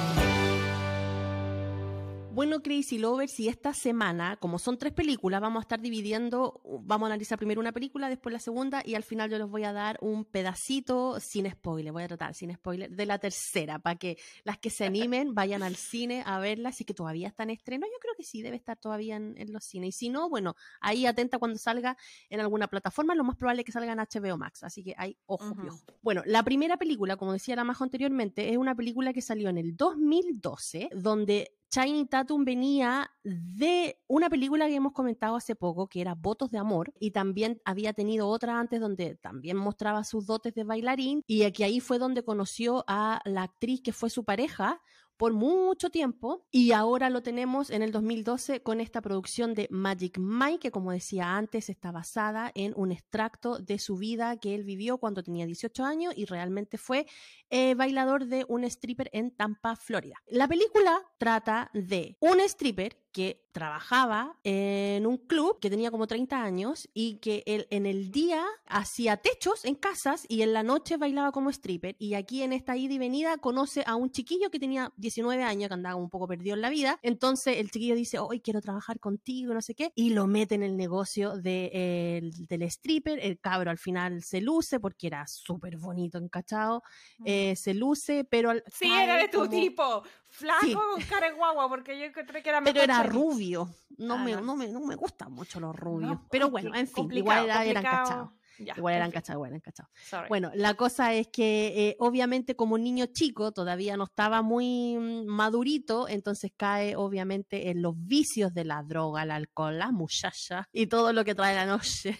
Bueno, Crazy Lovers, y esta semana, como son tres películas, vamos a estar dividiendo, vamos a analizar primero una película, después la segunda, y al final yo les voy a dar un pedacito sin spoiler, voy a tratar sin spoiler, de la tercera, para que las que se animen *laughs* vayan al cine a verla, así que todavía está en estreno, yo creo que sí, debe estar todavía en, los cines, y si no, bueno, ahí atenta cuando salga en alguna plataforma, lo más probable es que salga en HBO Max, así que hay ojo, Bueno, la primera película, como decía la más anteriormente, es una película que salió en el 2012, donde Channing Tatum venía de una película que hemos comentado hace poco, que era Votos de Amor, y también había tenido otra antes donde también mostraba sus dotes de bailarín, y aquí ahí fue donde conoció a la actriz que fue su pareja, por mucho tiempo y ahora lo tenemos en el 2012 con esta producción de Magic Mike que como decía antes está basada en un extracto de su vida que él vivió cuando tenía 18 años y realmente fue eh, bailador de un stripper en Tampa, Florida. La película trata de un stripper que trabajaba en un club que tenía como 30 años y que él en el día hacía techos en casas y en la noche bailaba como stripper. Y aquí en esta ida y venida conoce a un chiquillo que tenía 19 años que andaba un poco perdido en la vida. Entonces el chiquillo dice hoy quiero trabajar contigo no sé qué y lo mete en el negocio de, del stripper. El cabro al final se luce porque era súper bonito encachado eh, se luce pero al, sí era de tu tipo flaco con cara guagua porque yo encontré que era pero era rubio. No, me, no. me, no me gustan mucho los rubios. pero bueno, en fin, igual eran cachados. igual eran cachados, igual eran cachados. Bueno, la cosa es que eh, obviamente como niño chico todavía no estaba muy mm, madurito, entonces cae obviamente en los vicios de la droga, el alcohol, la muchacha y todo lo que trae la noche.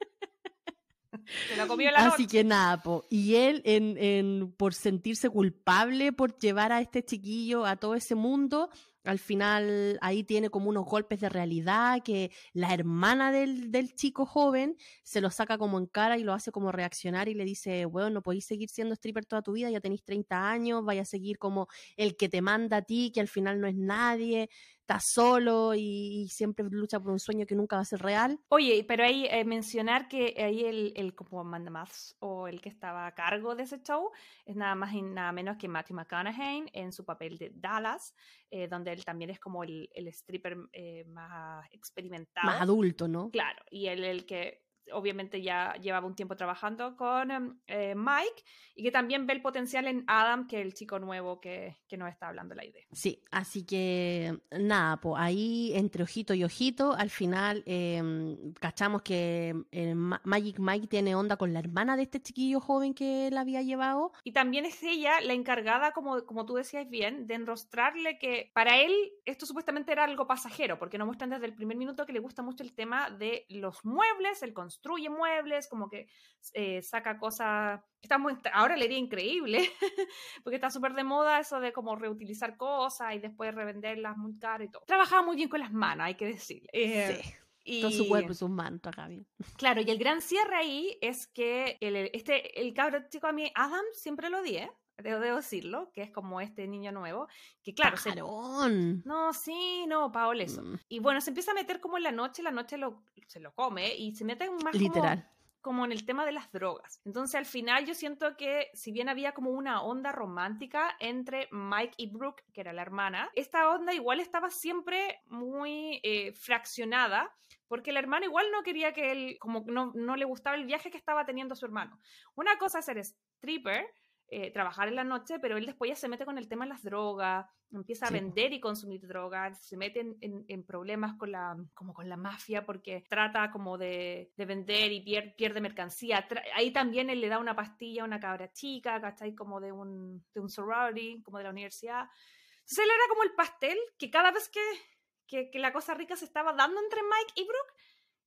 *laughs* Así que nada, y él en, en, por sentirse culpable por llevar a este chiquillo a todo ese mundo, al final ahí tiene como unos golpes de realidad que la hermana del, del, chico joven se lo saca como en cara y lo hace como reaccionar y le dice, bueno, no podéis seguir siendo stripper toda tu vida, ya tenéis 30 años, vaya a seguir como el que te manda a ti, que al final no es nadie, está solo y, siempre lucha por un sueño que nunca va a ser real. Oye, pero ahí eh, mencionar que ahí el, el como manda más o el que estaba a cargo de ese show es nada más y nada menos que Matthew McConaughey en su papel de Dallas, eh, donde él también es como el, el stripper eh, más experimentado. Más adulto, ¿no? Claro, y él el que obviamente ya llevaba un tiempo trabajando con em, eh, Mike y que también ve el potencial en Adam, que es el chico nuevo que, que nos está hablando la idea. Sí, así que nada, pues ahí entre ojito y ojito, al final em, cachamos que eh, Magic Mike tiene onda con la hermana de este chiquillo joven que él había llevado. Y también es ella la encargada, como, como tú decías bien, de enrostrarle que para él esto supuestamente era algo pasajero, porque nos muestran desde el primer minuto que le gusta mucho el tema de los muebles, el construye muebles, como que eh, saca cosas, está ahora le diría increíble, *laughs* porque está súper de moda eso de como reutilizar cosas y después revenderlas muy caro y todo. Trabajaba muy bien con las manos, hay que decir. Eh, sí. Y, Todo su cuerpo y sus manos acá bien. Claro, y el gran cierre ahí es que el, este, el cabro chico a mí, Adam, siempre lo di, ¿eh? Debo, decirlo, que es como este niño nuevo, que claro, se... No, sí, no, Paola, eso. Mm. Y bueno, se empieza a meter como en la noche, la noche lo, se lo come y se mete más Literal. Como, en el tema de las drogas. Entonces al final yo siento que si bien había como una onda romántica entre Mike y Brooke, que era la hermana, esta onda igual estaba siempre muy eh, fraccionada porque la hermana igual no quería que él, como no, no le gustaba el viaje que estaba teniendo su hermano. Una cosa es ser stripper eh, trabajar en la noche, pero él después ya se mete con el tema de las drogas, empieza a vender y consumir drogas, se mete en, problemas con la, como con la mafia porque trata como de, vender y pierde, mercancía. ahí también él le da una pastilla a una cabra chica, ¿cachai? Como de un, de un sorority, como de la universidad. Entonces él era como el pastel que cada vez que, que, que la cosa rica se estaba dando entre Mike y Brooke,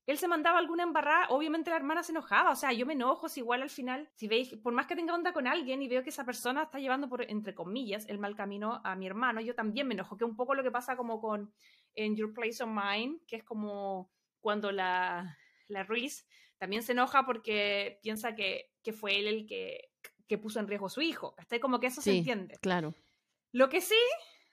él se mandaba alguna embarrada, obviamente la hermana se enojaba, o sea, yo me enojo si igual al final, si veis, por más que tenga onda con alguien y veo que esa persona está llevando por, entre comillas, el mal camino a mi hermano, yo también me enojo, que un poco lo que pasa como con en Your Place of Mine, que es como cuando la, la Reese también se enoja porque piensa que, que fue él el que, que, puso en riesgo a su hijo, está como que eso se entiende. claro. Lo que sí,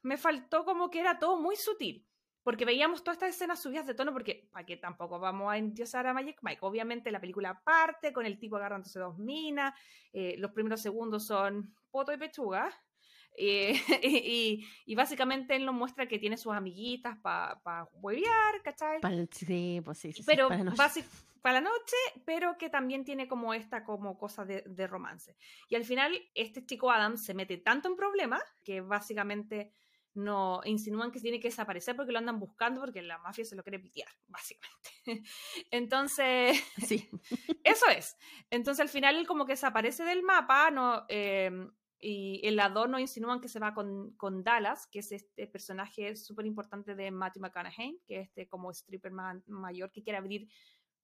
me faltó como que era todo muy sutil porque veíamos todas estas escenas subidas de tono, porque para que tampoco vamos a endiosar a Magic Mike. Obviamente la película parte con el tipo agarrándose dos minas, eh, los primeros segundos son poto y pechuga, eh, *laughs* y, básicamente él nos muestra que tiene sus amiguitas para pa huevear, ¿cachai? sí, pues sí, sí Pero para, la para la noche, pero que también tiene como esta como cosa de, de romance. Y al final este chico Adam se mete tanto en problemas que básicamente no insinúan que tiene que desaparecer porque lo andan buscando porque la mafia se lo quiere pitear, *laughs* básicamente. Entonces, sí. *laughs* eso es. Entonces al final él como que desaparece del mapa, no, em, y el lado no insinúan que se va con, con Dallas, que es este personaje súper importante de Matthew McConaughey, que es este como stripper mayor que quiere abrir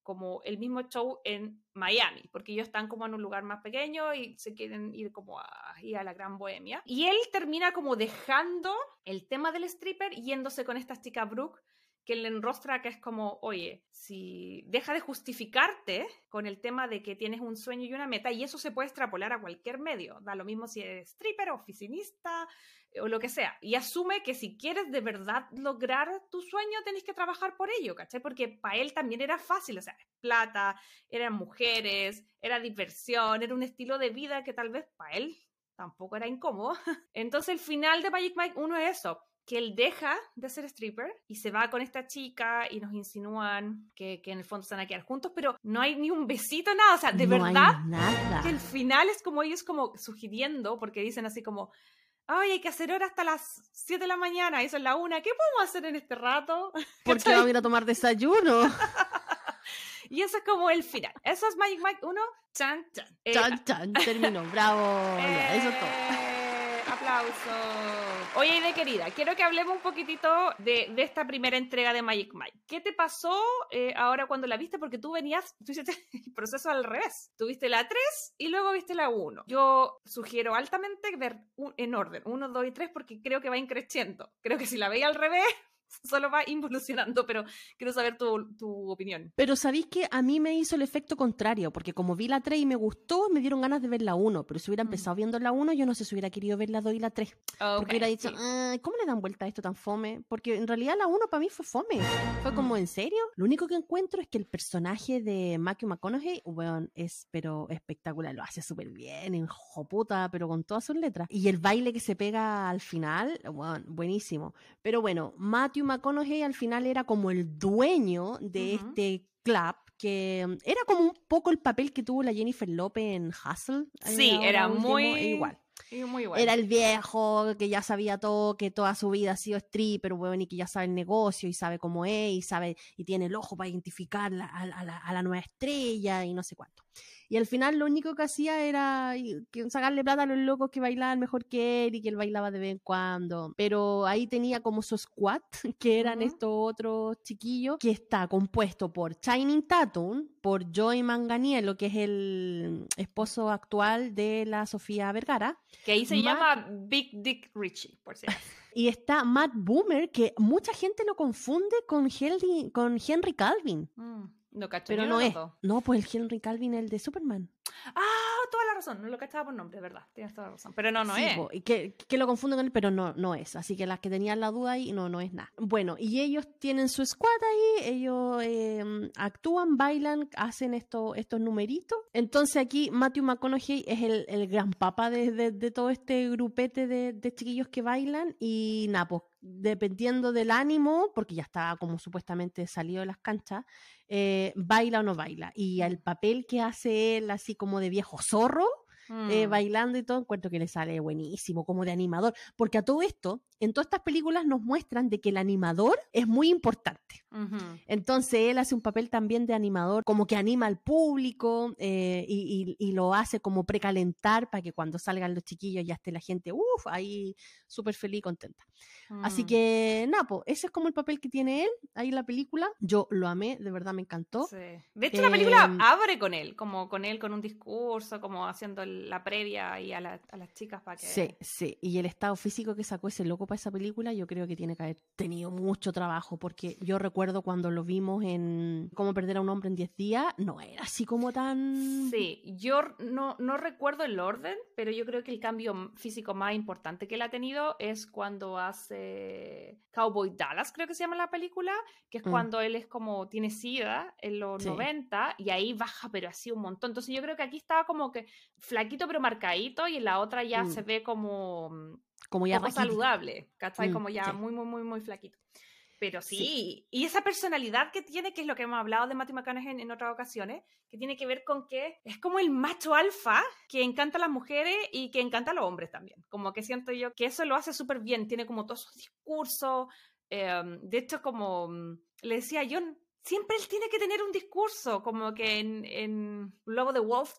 como el mismo show en Miami, porque ellos están como en un lugar más pequeño y se quieren ir como a, a la gran bohemia. Y él termina como dejando el tema del stripper yéndose con esta chica Brooke que le enrostra que es como, oye, si deja de justificarte con el tema de que tienes un sueño y una meta, y eso se puede extrapolar a cualquier medio, da lo mismo si eres stripper, oficinista eh, o lo que sea, y asume que si quieres de verdad lograr tu sueño, tenés que trabajar por ello, ¿cachai? Porque para él también era fácil, o sea, plata, eran mujeres, era diversión, era un estilo de vida que tal vez para él tampoco era incómodo. *laughs* Entonces el final de Magic Mike uno es eso, que él deja de ser stripper y se va con esta chica y nos insinúan que, que, en el fondo están a quedar juntos, pero no hay ni un besito, nada. O sea, de verdad, que el final es como ellos como sugiriendo, porque dicen así como, ay, hay que hacer hora hasta las 7 de la mañana, eso es la una, ¿qué podemos hacer en este rato? *laughs* Porque vamos a ir a tomar desayuno. *laughs* y eso es como el final. Eso es Magic Mike 1, chan, chan. Eh, chan, chan, terminó, bravo. eso es todo. *laughs* Aplauso. Oye, de querida, quiero que hablemos un poquitito de, esta primera entrega de Magic Mike. ¿Qué te pasó eh, ahora cuando la viste? Porque tú venías, tú hiciste *laughs* el proceso al revés. Tuviste la 3 y luego viste la 1. Yo sugiero altamente ver en orden 1, 2 y 3 porque creo que va increciendo. Creo que si la veía al revés, solo va involucionando, pero quiero saber tu, tu, opinión. Pero sabéis que a mí me hizo el efecto contrario, porque como vi la 3 y me gustó, me dieron ganas de ver la 1, pero si hubiera mm. empezado viendo la 1, yo no sé si hubiera querido ver la 2 y la 3. porque hubiera dicho, ¿cómo le dan vuelta a esto tan fome? Porque en realidad la 1 para mí fue fome. Fue como, mm. ¿en serio? Lo único que encuentro es que el personaje de Matthew McConaughey, bueno, es pero espectacular, lo hace súper bien, en puta, pero con todas sus letras. Y el baile que se pega al final, bueno, buenísimo. Pero bueno, Matthew Matthew McConaughey al final era como el dueño de este club que mm, era como un poco el papel que tuvo la Jennifer López en Hustle. eh, Sí, era último, muy- e igual. Muy bueno. Era el viejo que ya sabía todo, que toda su vida ha sido stripper, weón, y que ya sabe el negocio y sabe cómo es y sabe y tiene el ojo para identificar la- a, a la, a la nueva estrella y no sé cuánto. Y al final lo único que hacía era sacarle plata a los locos que bailaban mejor que él y que él bailaba de vez en cuando. Pero ahí tenía como su squad, *laughs* que eran Ujú. estos otros chiquillos, que está compuesto por Shining Tatum, por Joey Manganiello, que es el esposo actual de la Sofía Vergara, que ahí se Matt- llama Big Dick Richie, por acaso. *laughs* y está Matt Boomer, que mucha gente lo confunde con Henry, con Henry Calvin. Mm, no cacho Pero ni no es. No, pues el Henry Calvin, el de Superman. Ah, toda la razón. No lo cachaba por nombre, es verdad. Tienes toda la razón. Pero no, no Sí, es. y que, que lo confunden con él, pero no, no es. Así que las que tenían la duda ahí, no, no es nada. Bueno, y ellos tienen su squad ahí, ellos eh, actúan, bailan, hacen esto, estos numeritos. Entonces aquí Matthew McConaughey es el, el gran papá de, de- de todo este grupete de, de chiquillos que bailan y nada, pues dependiendo del ánimo, porque ya está como supuestamente salido de las canchas, eh, baila o no baila. Y el papel que hace él así como de viejo zorro, eh, Mm. bailando y todo, encuentro que le sale buenísimo, como de animador. Porque a todo esto, en todas estas películas nos muestran de que el animador es muy importante. Entonces él hace un papel también de animador, como que anima al público eh, y, y- y lo hace como precalentar para que cuando salgan los chiquillos ya esté la gente, uff, ahí súper feliz y contenta. Así Mm. que, nada, po, ese es como el papel que tiene él ahí en la película. Yo lo amé, de verdad me encantó. Sí. De hecho, la película Em, abre con él, como con él con un discurso, como haciendo la previa y a, la- a las chicas para que. Sí, sí. Y el estado físico que sacó ese loco para esa película, yo creo que tiene que haber tenido mucho trabajo, porque yo recuerdo cuando lo vimos en Cómo perder a un hombre en 10 días, no era así como tan... Sí, yo no, no recuerdo el orden, pero yo creo que el cambio físico más importante que él ha tenido es cuando hace Cowboy Dallas, creo que se llama la película, que es Mm. cuando él es como, tiene sida en los Sí. 90 y ahí baja, pero así un montón. Entonces yo creo que aquí estaba como que flaquito pero marcadito y en la otra ya Mm. se ve como mm, Como ya poco saludable, ¿cachai? Mm, como ya sí. muy, muy, muy, muy flaquito. Pero sí, Sí. y esa personalidad que tiene, que es lo que hemos hablado de Matthew McConaughey en, en otras ocasiones, que tiene que ver con que es como el macho alfa que encanta a las mujeres y que encanta a los hombres también. Como que siento yo que eso lo hace súper bien, tiene como todos sus discursos. eh, de hecho, como mm, le decía yo, siempre él tiene que tener un discurso, como que en, en Lobo de Wolf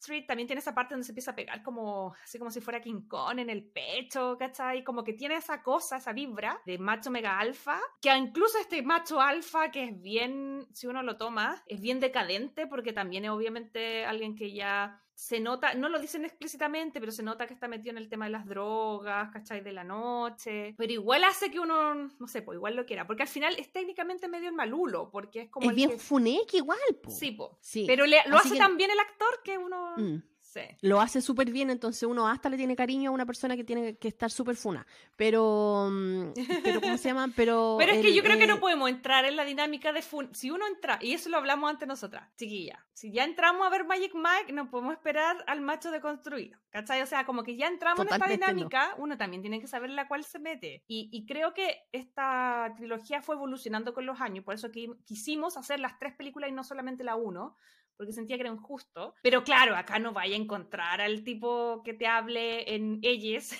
Street también tiene esa parte donde se empieza a pegar como así como si fuera King Kong en el pecho, ¿cachai? Como que tiene esa cosa, esa vibra de macho mega alfa, que incluso este macho alfa que es bien, si uno lo toma, es bien decadente porque también es obviamente alguien que ya se nota, no lo dicen explícitamente, pero se nota que está metido en el tema de las drogas, ¿cachai? De la noche, pero igual hace que uno, no sé, pues igual lo quiera, porque al final es técnicamente medio el malulo, porque es como... Es el bien que- funeque igual, po. Sí, po. Sí. Pero le- lo Así hace que- tan bien el actor que uno... Mm. Sí. Lo hace súper bien, entonces uno hasta le tiene cariño a una persona que tiene que estar súper funa. Pero, mm, pero ¿cómo se llama? *laughs* Pero, Pero es que el, yo creo que eh, no podemos entrar en la dinámica de fun. Si uno entra, y eso lo hablamos antes nosotras, chiquilla. Si ya entramos a ver Magic Mike, no podemos esperar al macho de construido. ¿Cachai? O sea, como que ya entramos Totalmente en no. esta dinámica, uno también tiene que saber en la cual se mete. Y, y creo que esta trilogía fue evolucionando con los años, por eso que quisimos hacer las tres películas y no solamente la uno, porque sentía que era injusto. Pero claro, acá no vaya a encontrar al tipo que te hable en ellos.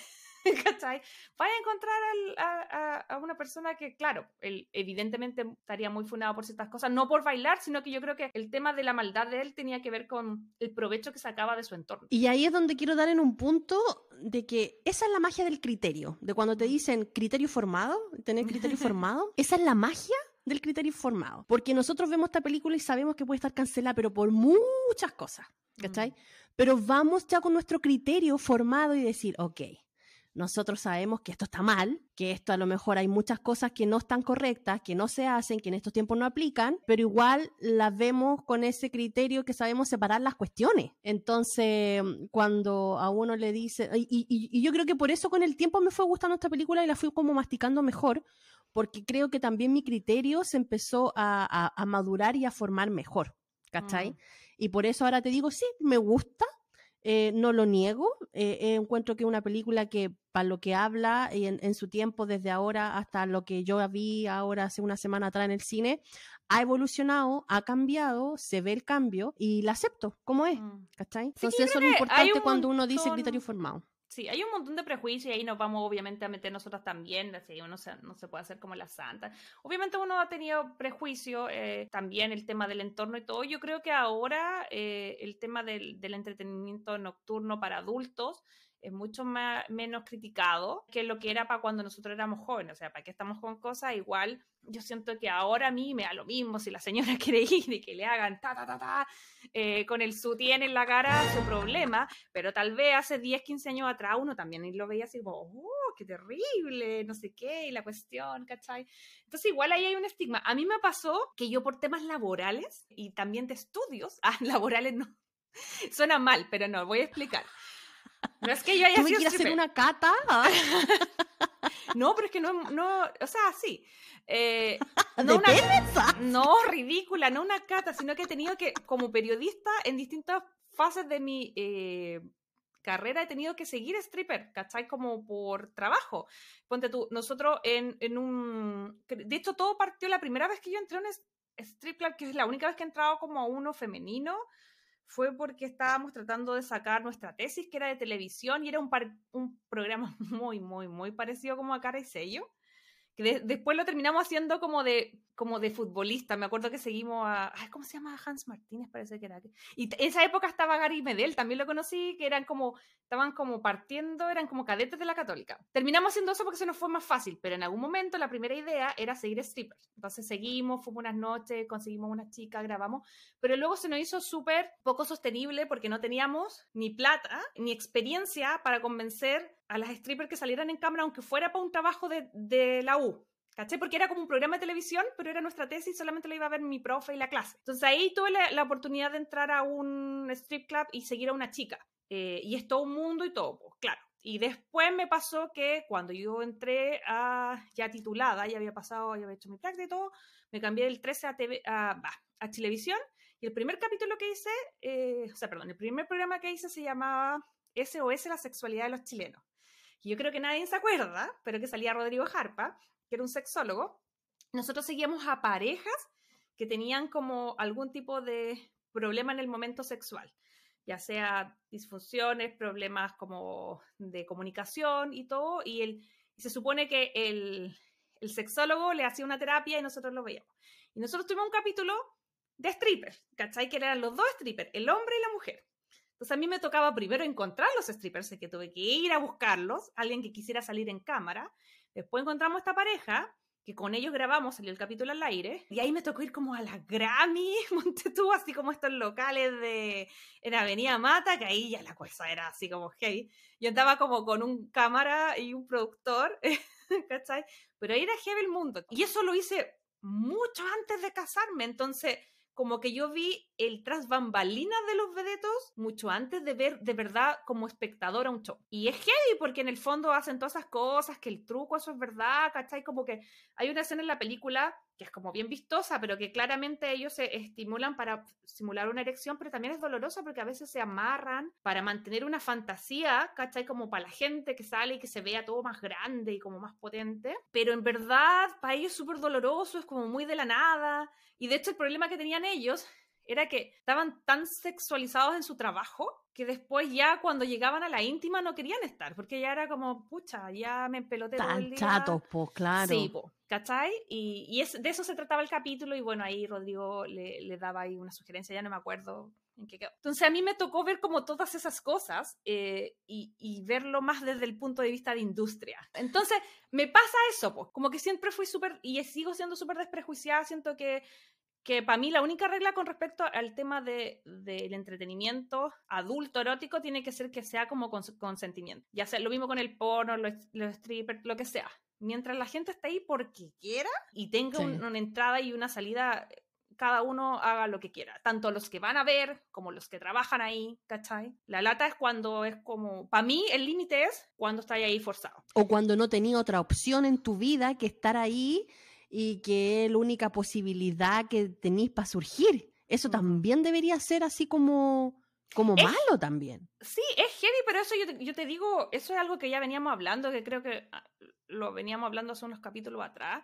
*laughs* ¿Cachai? Vaya a encontrar al- a, a- a una persona que, claro, él evidentemente estaría muy funado por ciertas cosas, no por bailar, sino que yo creo que el tema de la maldad de él tenía que ver con el provecho que sacaba de su entorno. Y ahí es donde quiero dar en un punto de que esa es la magia del criterio, de cuando te dicen criterio formado, tener criterio *laughs* formado, esa es la magia del criterio formado, porque nosotros vemos esta película y sabemos que puede estar cancelada, pero por muchas cosas, ¿cachai? Mm. Pero vamos ya con nuestro criterio formado y decir, ok, nosotros sabemos que esto está mal, que esto a lo mejor hay muchas cosas que no están correctas, que no se hacen, que en estos tiempos no aplican, pero igual las vemos con ese criterio que sabemos separar las cuestiones. Entonces, cuando a uno le dice, y, y- y yo creo que por eso con el tiempo me fue gustando esta película y la fui como masticando mejor, porque creo que también mi criterio se empezó a, a- a madurar y a formar mejor, ¿cachai? Mm. Y por eso ahora te digo, sí, me gusta, eh, no lo niego, eh, encuentro que es una película que para lo que habla y en, su tiempo, desde ahora hasta lo que yo vi ahora hace una semana atrás en el cine, ha evolucionado, ha cambiado, se ve el cambio y la acepto como es, mm. ¿cachai? Entonces eso es lo importante cuando uno dice criterio formado. Sí, hay un montón de prejuicios y ahí nos vamos obviamente a meter nosotras también, así uno no se puede hacer como la santa. Obviamente uno ha tenido prejuicio, eh, también el tema del entorno y todo. Yo creo que ahora eh, el tema del, del entretenimiento nocturno para adultos es mucho más, menos criticado que lo que era para cuando nosotros éramos jóvenes. O sea, para que estamos con cosas, igual yo siento que ahora a mí me da lo mismo si la señora *laughs* quiere ir y que le hagan ta, ta, ta, ta, eh, con el sutién en la cara, su problema, pero tal vez hace 10, 15 años atrás uno también lo veía así como, oh, qué terrible, no sé qué, y la cuestión, ¿cachai? Entonces igual ahí hay un estigma. A mí me pasó que yo por temas laborales y también de estudios, *laughs* ah, laborales no, suena mal, pero no, voy a explicar. No es que yo haya sido hacer una cata? *laughs* no, pero es que no, no o sea, sí. Eh, *laughs* no, una, no, ridícula, no una cata, sino que he tenido que, como periodista, en distintas fases de mi eh, carrera he tenido que seguir stripper, ¿cachai? Como por trabajo. Ponte tú, nosotros en, en un... De hecho, todo partió la primera vez que yo entré en un strip club, que es la única vez que he entrado como a uno femenino, fue porque estábamos tratando de sacar nuestra tesis, que era de televisión, y era un, un programa *laughs* muy, muy, muy parecido como a Cara y Sello después lo terminamos haciendo como de, como de futbolista. Me acuerdo que seguimos a. ¿Cómo se llama? Hans Martínez, parece que era. Y en esa época estaba Gary Medel, también lo conocí, que eran como. Estaban como partiendo, eran como cadetes de la Católica. Terminamos haciendo eso porque se nos fue más fácil, pero en algún momento la primera idea era seguir strippers. Entonces seguimos, fuimos unas noches, conseguimos una chica, grabamos, pero luego se nos hizo súper poco sostenible porque no teníamos ni plata ni experiencia para convencer a las strippers que salieran en cámara, aunque fuera para un trabajo de, de la U. ¿Caché? Porque era como un programa de televisión, pero era nuestra tesis solamente lo iba a ver mi profe y la clase. Entonces ahí tuve la, oportunidad de entrar a un strip club y seguir a una chica. Eh, y es todo un mundo y todo, pues, claro. Y después me pasó que cuando yo entré a, ya titulada, ya había pasado, ya había hecho mi práctica y todo, me cambié del 13 a, TV, a, a televisión. Y el primer capítulo que hice, eh, o sea, perdón, el primer programa que hice se llamaba SOS, la sexualidad de los chilenos yo creo que nadie se acuerda, pero que salía Rodrigo Jarpa, que era un sexólogo, nosotros seguíamos a parejas que tenían como algún tipo de problema en el momento sexual, ya sea disfunciones, problemas como de comunicación y todo, y, el, se supone que el, el sexólogo le hacía una terapia y nosotros lo veíamos. Y nosotros tuvimos un capítulo de strippers, ¿cachai? Que eran los dos strippers, el hombre y la mujer. Entonces a mí me tocaba primero encontrar los strippers, que tuve que ir a buscarlos, alguien que quisiera salir en cámara. Después encontramos esta pareja, que con ellos grabamos, salió el capítulo al aire, y ahí me tocó ir como a la Grammy, *laughs* monte tú, así como estos locales de en Avenida Mata, que ahí ya la cosa era así como hey. Yo andaba como con un cámara y un productor, *laughs* ¿cachai? Pero ahí era heavy el mundo. Y eso lo hice mucho antes de casarme, entonces como que yo vi el tras bambalinas de los vedetos mucho antes de ver de verdad como espectador a un show. Y es heavy porque en el fondo hacen todas esas cosas, que el truco, eso es verdad, ¿cachai? Como que hay una escena en la película que es como bien vistosa, pero que claramente ellos se estimulan para simular una erección, pero también es dolorosa porque a veces se amarran para mantener una fantasía, ¿cachai? Como para la gente que sale y que se vea todo más grande y como más potente, pero en verdad para ellos es súper doloroso, es como muy de la nada, y de hecho el problema que tenían ellos era que estaban tan sexualizados en su trabajo que después ya cuando llegaban a la íntima no querían estar, porque ya era como, pucha, ya me empeloté todo el día. chatos, pues, claro. Sí, pues, ¿cachai? Y, y es, de eso se trataba el capítulo y bueno, ahí Rodrigo le, le, daba ahí una sugerencia, ya no me acuerdo en qué quedó. Entonces a mí me tocó ver como todas esas cosas eh, y, y, verlo más desde el punto de vista de industria. Entonces me pasa eso, pues, como que siempre fui súper, y sigo siendo súper desprejuiciada, siento que que para mí la única regla con respecto al tema del de, entretenimiento adulto erótico tiene que ser que sea como con consentimiento. Ya sea lo mismo con el porno, los, strippers, lo que sea. Mientras la gente esté ahí porque quiera y tenga una entrada y una salida, cada uno haga lo que quiera. Tanto los que van a ver como los que trabajan ahí, ¿cachai? La lata es cuando es como, para mí el límite es cuando estás ahí forzado. O cuando no tenía otra opción en tu vida que estar ahí y que es la única posibilidad que tenéis para surgir. Eso también debería ser así como como Es- malo también. Sí, es heavy, pero eso yo te, yo te digo, eso es algo que ya veníamos hablando, que creo que ah, lo veníamos hablando hace unos capítulos atrás,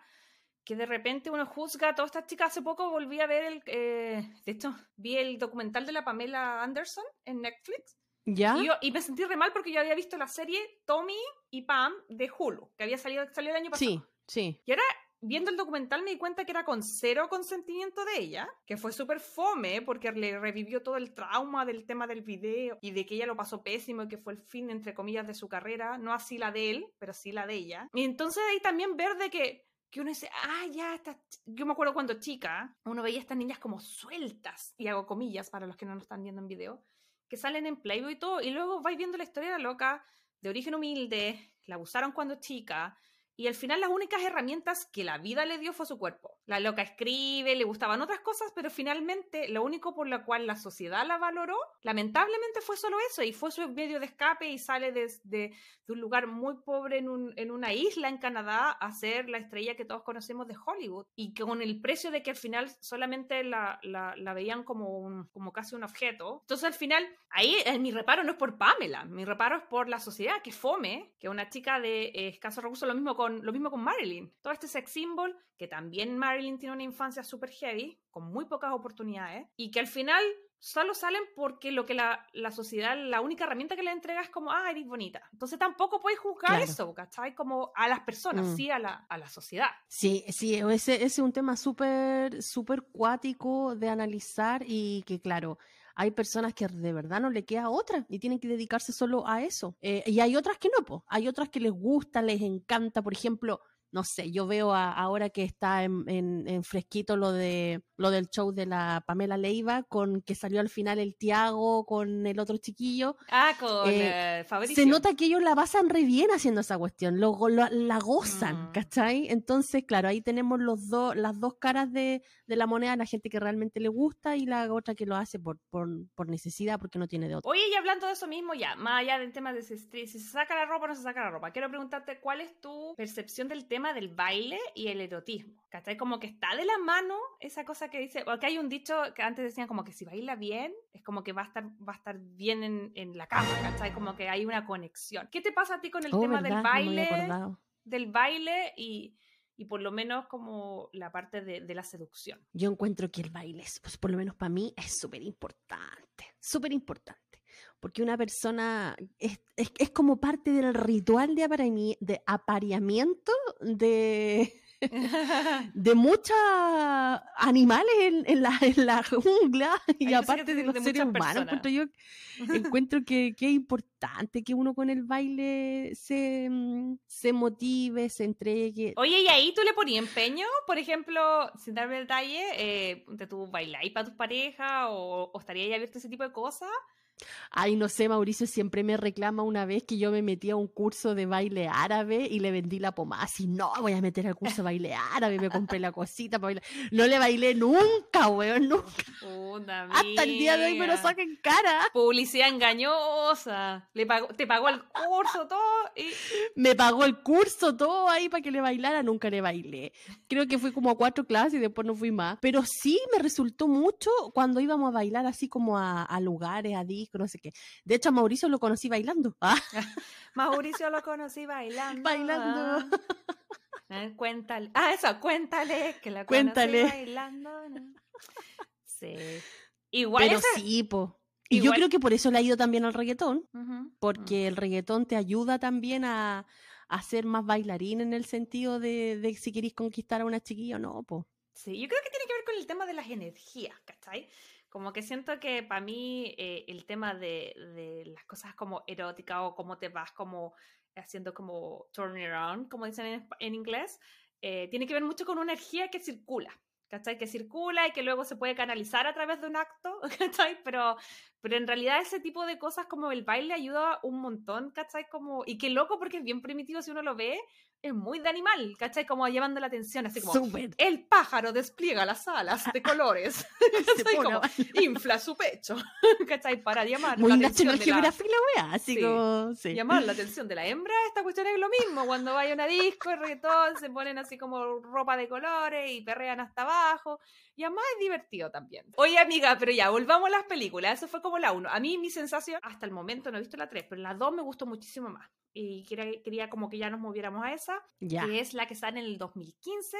que de repente uno juzga a todas estas chicas. Hace poco volví a ver el, eh, de hecho, vi el documental de la Pamela Anderson en Netflix. ¿Ya? Y, yo- y me sentí re mal porque yo había visto la serie Tommy y Pam de Hulu, que había salido, salió el año pasado. Sí, sí. Y ahora, viendo el documental, me di cuenta que era con cero consentimiento de ella, que fue súper fome porque le revivió todo el trauma del tema del video y de que ella lo pasó pésimo y que fue el fin, entre comillas, de su carrera. No así la de él, pero sí la de ella. Y entonces ahí también ver de que, que uno dice, ah, ya, estas ch-". yo me acuerdo cuando chica, uno veía a estas niñas como sueltas, y hago comillas para los que no nos están viendo en video, que salen en Playboy y todo, y luego vais viendo la historia de la loca, de origen humilde, la abusaron cuando chica, y al final las únicas herramientas que la vida le dio fue su cuerpo. La loca escribe, le gustaban otras cosas, pero finalmente lo único por lo cual la sociedad la valoró, lamentablemente fue solo eso, y fue su medio de escape y sale de, un lugar muy pobre en, un- en una isla en Canadá a ser la estrella que todos conocemos de Hollywood. Y con el precio de que al final solamente la, la- veían como, como casi un objeto. Entonces al final, ahí eh, mi reparo no es por Pamela, mi reparo es por la sociedad, que fome, que una chica de eh, escasos recursos, lo mismo, con, lo mismo con Marilyn. Todo este sex symbol, que también Marilyn tiene una infancia súper heavy, con muy pocas oportunidades, y que al final solo salen porque lo que la, la sociedad, la única herramienta que le entrega es como, ah, eres bonita. Entonces tampoco podéis juzgar Claro. eso, ¿cachai? Como a las personas, Mm. sí a la, a la sociedad. Sí, sí, ese, ese es un tema súper, súper cuático de analizar y que, claro, hay personas que de verdad no le queda otra y tienen que dedicarse solo a eso. Eh, y hay otras que no, pues. Hay otras que les gusta, les encanta. Por ejemplo, no sé, yo veo a- ahora que está en, en- en fresquito lo de lo del show de la Pamela Leiva, con que salió al final el Tiago con el otro chiquillo. Ah, con Eh, eh, Fabricio. Se nota que ellos la pasan re bien haciendo esa cuestión, lo, la gozan, Mm. ¿cachai? Entonces, claro, ahí tenemos los dos, las dos caras de, de la moneda, la gente que realmente le gusta y la otra que lo hace por, por, por necesidad, porque no tiene de otra. Oye, y hablando de eso mismo ya, más allá del tema de si, si se saca la ropa o no se saca la ropa, quiero preguntarte cuál es tu percepción del tema del baile y el erotismo. ¿Cachai? Como que está de la mano esa cosa que dice, porque hay un dicho que antes decían como que si baila bien, es como que va a estar, va a estar bien en, en la cama, ¿cachai? Como que hay una conexión. ¿Qué te pasa a ti con el Oh, tema ¿verdad? del baile? del baile y, y por lo menos como la parte de, de la seducción. Yo encuentro que el baile, es, pues, por lo menos para mí, es súper importante, súper importante. Porque una persona es, es, es como parte del ritual de, apareami- de apareamiento de, *laughs* de muchos animales en, en la, en la jungla y Ay, aparte de los seres humanos. Encuentro, yo, *laughs* encuentro que, que es importante que uno con el baile se, mm, se motive, se entregue. Oye, ¿y ahí tú le ponías empeño? Por ejemplo, sin darme detalle, eh, ¿de tu bailáis para tus parejas o, o estaría ya abierto a ese tipo de cosas? Ay, no sé, Mauricio siempre me reclama una vez que yo me metí a un curso de baile árabe y le vendí la pomada. Así, no, voy a meter al curso de baile árabe, me compré la cosita para bailar. No le bailé nunca, weón, nunca. Puta Hasta el día de hoy me lo sacan cara. Publicidad engañosa. Le pagó, te pagó el curso, todo. Y... Me pagó el curso todo ahí para que le bailara, nunca le bailé. Creo que fui como a cuatro clases y después no fui más. Pero sí me resultó mucho cuando íbamos a bailar así como a, a lugares, a discos, no sé qué. De hecho, a Mauricio lo conocí bailando. *laughs* Ah, *laughs* Mauricio lo conocí bailando. Bailando. Ah, cuéntale. Ah, eso, cuéntale que lo Cuéntale. conocí bailando. ¿no? Sí. Igual pero ese- sí, po. Y yo creo que por eso le ha ido también al reggaetón, Ujú. porque el reggaetón te ayuda también a, a ser más bailarín en el sentido de, de si queréis conquistar a una chiquilla o no, po. Sí, yo creo que tiene que ver con el tema de las energías, ¿cachai? Como que siento que para mí eh, el tema de, de las cosas como eróticas o cómo te vas como haciendo como turn around, como dicen en, en inglés, eh, tiene que ver mucho con una energía que circula, ¿cachai? Que circula y que luego se puede canalizar a través de un acto, *laughs* ¿cachai? Pero, pero en realidad ese tipo de cosas como el baile ayuda un montón, ¿cachai? Como, y qué loco porque es bien primitivo si uno lo ve, es muy de animal, ¿cachai? Como llamando la atención, así como el pájaro despliega las alas de *laughs* colores, *laughs* Como infla su pecho, *laughs* ¿cachai? Para llamar Muy la atención de la, la así Sí. como. Sí. llamar la atención de la hembra, esta cuestión es lo mismo, cuando vaya a una disco, el reggaetón, se ponen así como ropa de colores y perrean hasta abajo, y además es divertido también. Oye amiga, pero ya, volvamos a las películas, eso fue como la 1. A mí mi sensación, hasta el momento no he visto la 3, pero la 2 me gustó muchísimo más. Y quería, quería como que ya nos moviéramos a esa, Ya. que es la que sale en el 2015,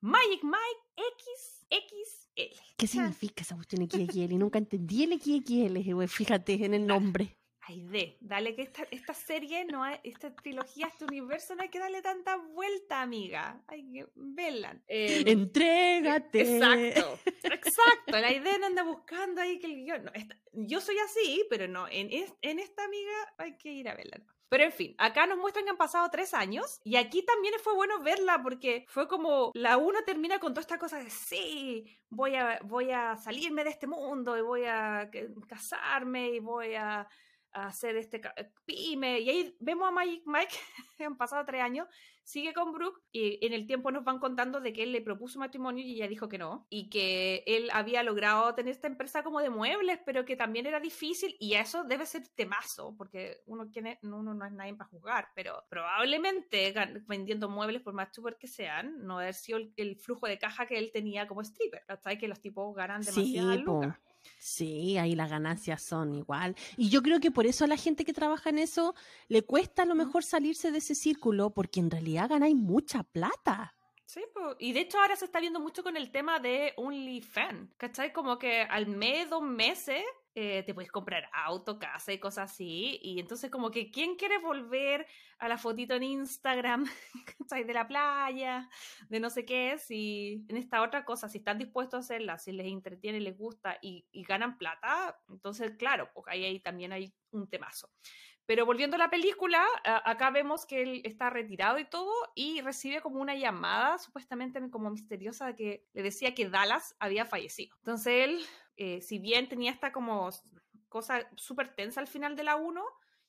Magic Mike XXL. ¿Qué significa esa cuestión XXL? Y nunca entendí el XXL, güey, fíjate en el nombre. Ay, de, dale que esta, esta serie, no hay, esta trilogía, este universo, no hay que darle tanta vuelta, amiga. Hay que verla. Eh, Entrégate. Exacto, exacto. La idea no anda buscando ahí que el guion. no, esta- yo soy así, pero no, en, en esta amiga hay que ir a verla. ¿no? Pero en fin, acá nos muestran que han pasado tres años y aquí también fue bueno verla porque fue como la uno termina con toda esta cosa de sí, voy a, voy a salirme de este mundo y voy a que- casarme y voy a, a hacer este pyme. Y ahí vemos a Magic Mike, *laughs* han pasado tres años, sigue con Brooke y en el tiempo nos van contando de que él le propuso matrimonio y ella dijo que no y que él había logrado tener esta empresa como de muebles pero que también era difícil y eso debe ser temazo porque uno, es- uno no es nadie para juzgar pero probablemente vendiendo muebles por más super que sean no haber sido el, el flujo de caja que él tenía como stripper ¿cachai? que los tipos ganan Sí, po. lucas Sí, ahí las ganancias son igual. Y yo creo que por eso a la gente que trabaja en eso le cuesta a lo mejor salirse de ese círculo, porque en realidad ganáis mucha plata. Sí, po. y de hecho ahora se está viendo mucho con el tema de OnlyFans, ¿cachai? Como que al mes, dos meses, eh, te puedes comprar auto, casa y cosas así, y entonces como que ¿quién quiere volver a la fotito en Instagram. *laughs* De la playa, de no sé qué, si en esta otra cosa, si están dispuestos a hacerla, si les entretiene, les gusta y, ganan plata, entonces claro, porque ahí, ahí también hay un temazo. Pero volviendo a la película, acá vemos que él está retirado y todo y recibe como una llamada supuestamente como misteriosa que le decía que Dallas había fallecido. Entonces él, eh, si bien tenía esta como cosa súper tensa al final de la 1,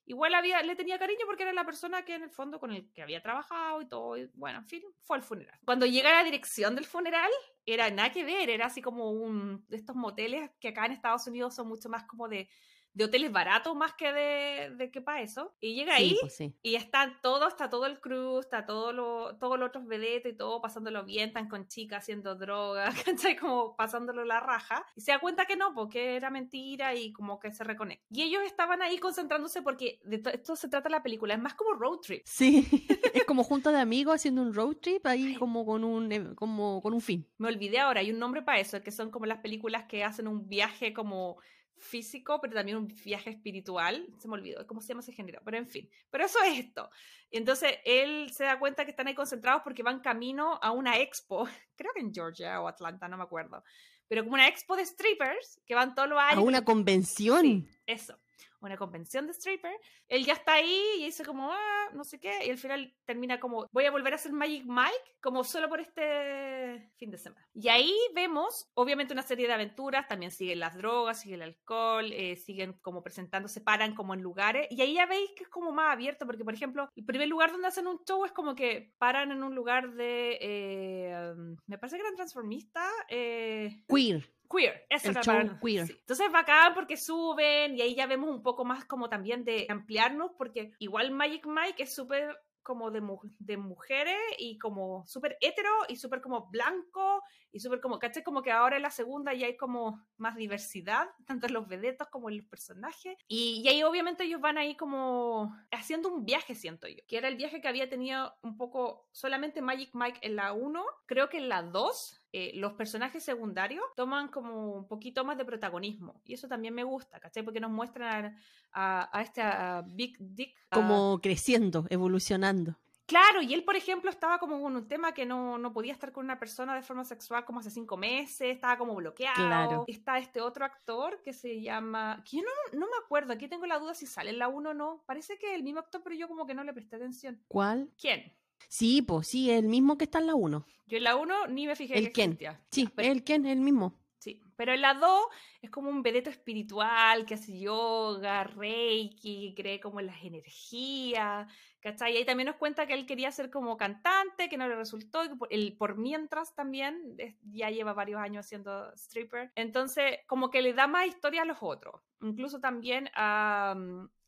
igual había, le tenía cariño porque era la persona que en el fondo con el que había trabajado y todo. bueno, en fin, fue al funeral. Cuando llega a la dirección del funeral, era nada que ver, era así como un de estos moteles que acá en Estados Unidos son mucho más como de de hoteles baratos más que de, de que para eso. Y llega ahí pues sí. y está todo, está todo el crew, está todo lo, todos los otros vedetos y todo pasándolo bien, están con chicas haciendo droga, *laughs* ¿cachai? Como pasándolo la raja. Y se da cuenta que no, porque era mentira y como que se reconecta. Y ellos estaban ahí concentrándose porque de to- esto se trata la película, es más como road trip. Sí, *laughs* es como junta de *laughs* amigos haciendo un road trip ahí como con un, eh, como con un fin. Me olvidé ahora, hay un nombre para eso, que son como las películas que hacen un viaje como físico, pero también un viaje espiritual. Se me olvidó cómo se llama ese género, pero en fin. Pero eso es esto. Entonces él se da cuenta que están ahí concentrados porque van camino a una expo, *laughs* creo que en Georgia o Atlanta, no me acuerdo. Pero como una expo de strippers que van todos los A años. una convención. Sí, eso. Una convención de stripper. Él ya está ahí y dice como, ah, no sé qué. Y al final termina como, voy a volver a hacer Magic Mike como solo por este fin de semana. Y ahí vemos, obviamente, una serie de aventuras. También siguen las drogas, sigue el alcohol, eh, siguen como presentándose, paran como en lugares. Y ahí ya veis que es como más abierto, porque, por ejemplo, el primer lugar donde hacen un show es como que paran en un lugar de, eh, me parece que eran transformistas. Eh, Queer. Queer, eso El show queer. sí. Entonces es bacán porque suben y ahí ya vemos un poco más como también de ampliarnos porque igual Magic Mike es súper como de, mu- de mujeres y como súper hetero y súper como blanco y súper como, ¿cachai? Como que ahora en la segunda ya hay como más diversidad, *laughs* tanto en los vedetos como en los personajes. Y, y ahí obviamente ellos van ahí como haciendo un viaje, siento yo, que era el viaje que había tenido un poco solamente Magic Mike en la 1, creo que en la 2 eh, los personajes secundarios toman como un poquito más de protagonismo. Y eso también me gusta, ¿cachai? Porque nos muestran a, este a Big Dick. a- Como creciendo, evolucionando. Claro, y él, por ejemplo, estaba como con un tema que no, no podía estar con una persona de forma sexual como hace cinco meses, estaba como bloqueado. Claro. Está este otro actor que se llama... Que yo no, no me acuerdo, aquí tengo la duda si sale en la 1 o no. Parece que es el mismo actor, pero yo como que no le presté atención. ¿Cuál? ¿Quién? Sí, pues sí, el mismo que está en la 1. Yo en la 1 ni me fijé ¿El que quién? existía. Sí, pero- el quién, el mismo. Sí, Pero en la 2 es como un vedeto espiritual que hace yoga, reiki, cree como en las energías, ¿cachai? Y ahí también nos cuenta que él quería ser como cantante, que no le resultó, y por, el, por mientras también ya lleva varios años haciendo stripper. Entonces, como que le da más historia a los otros. Incluso también a,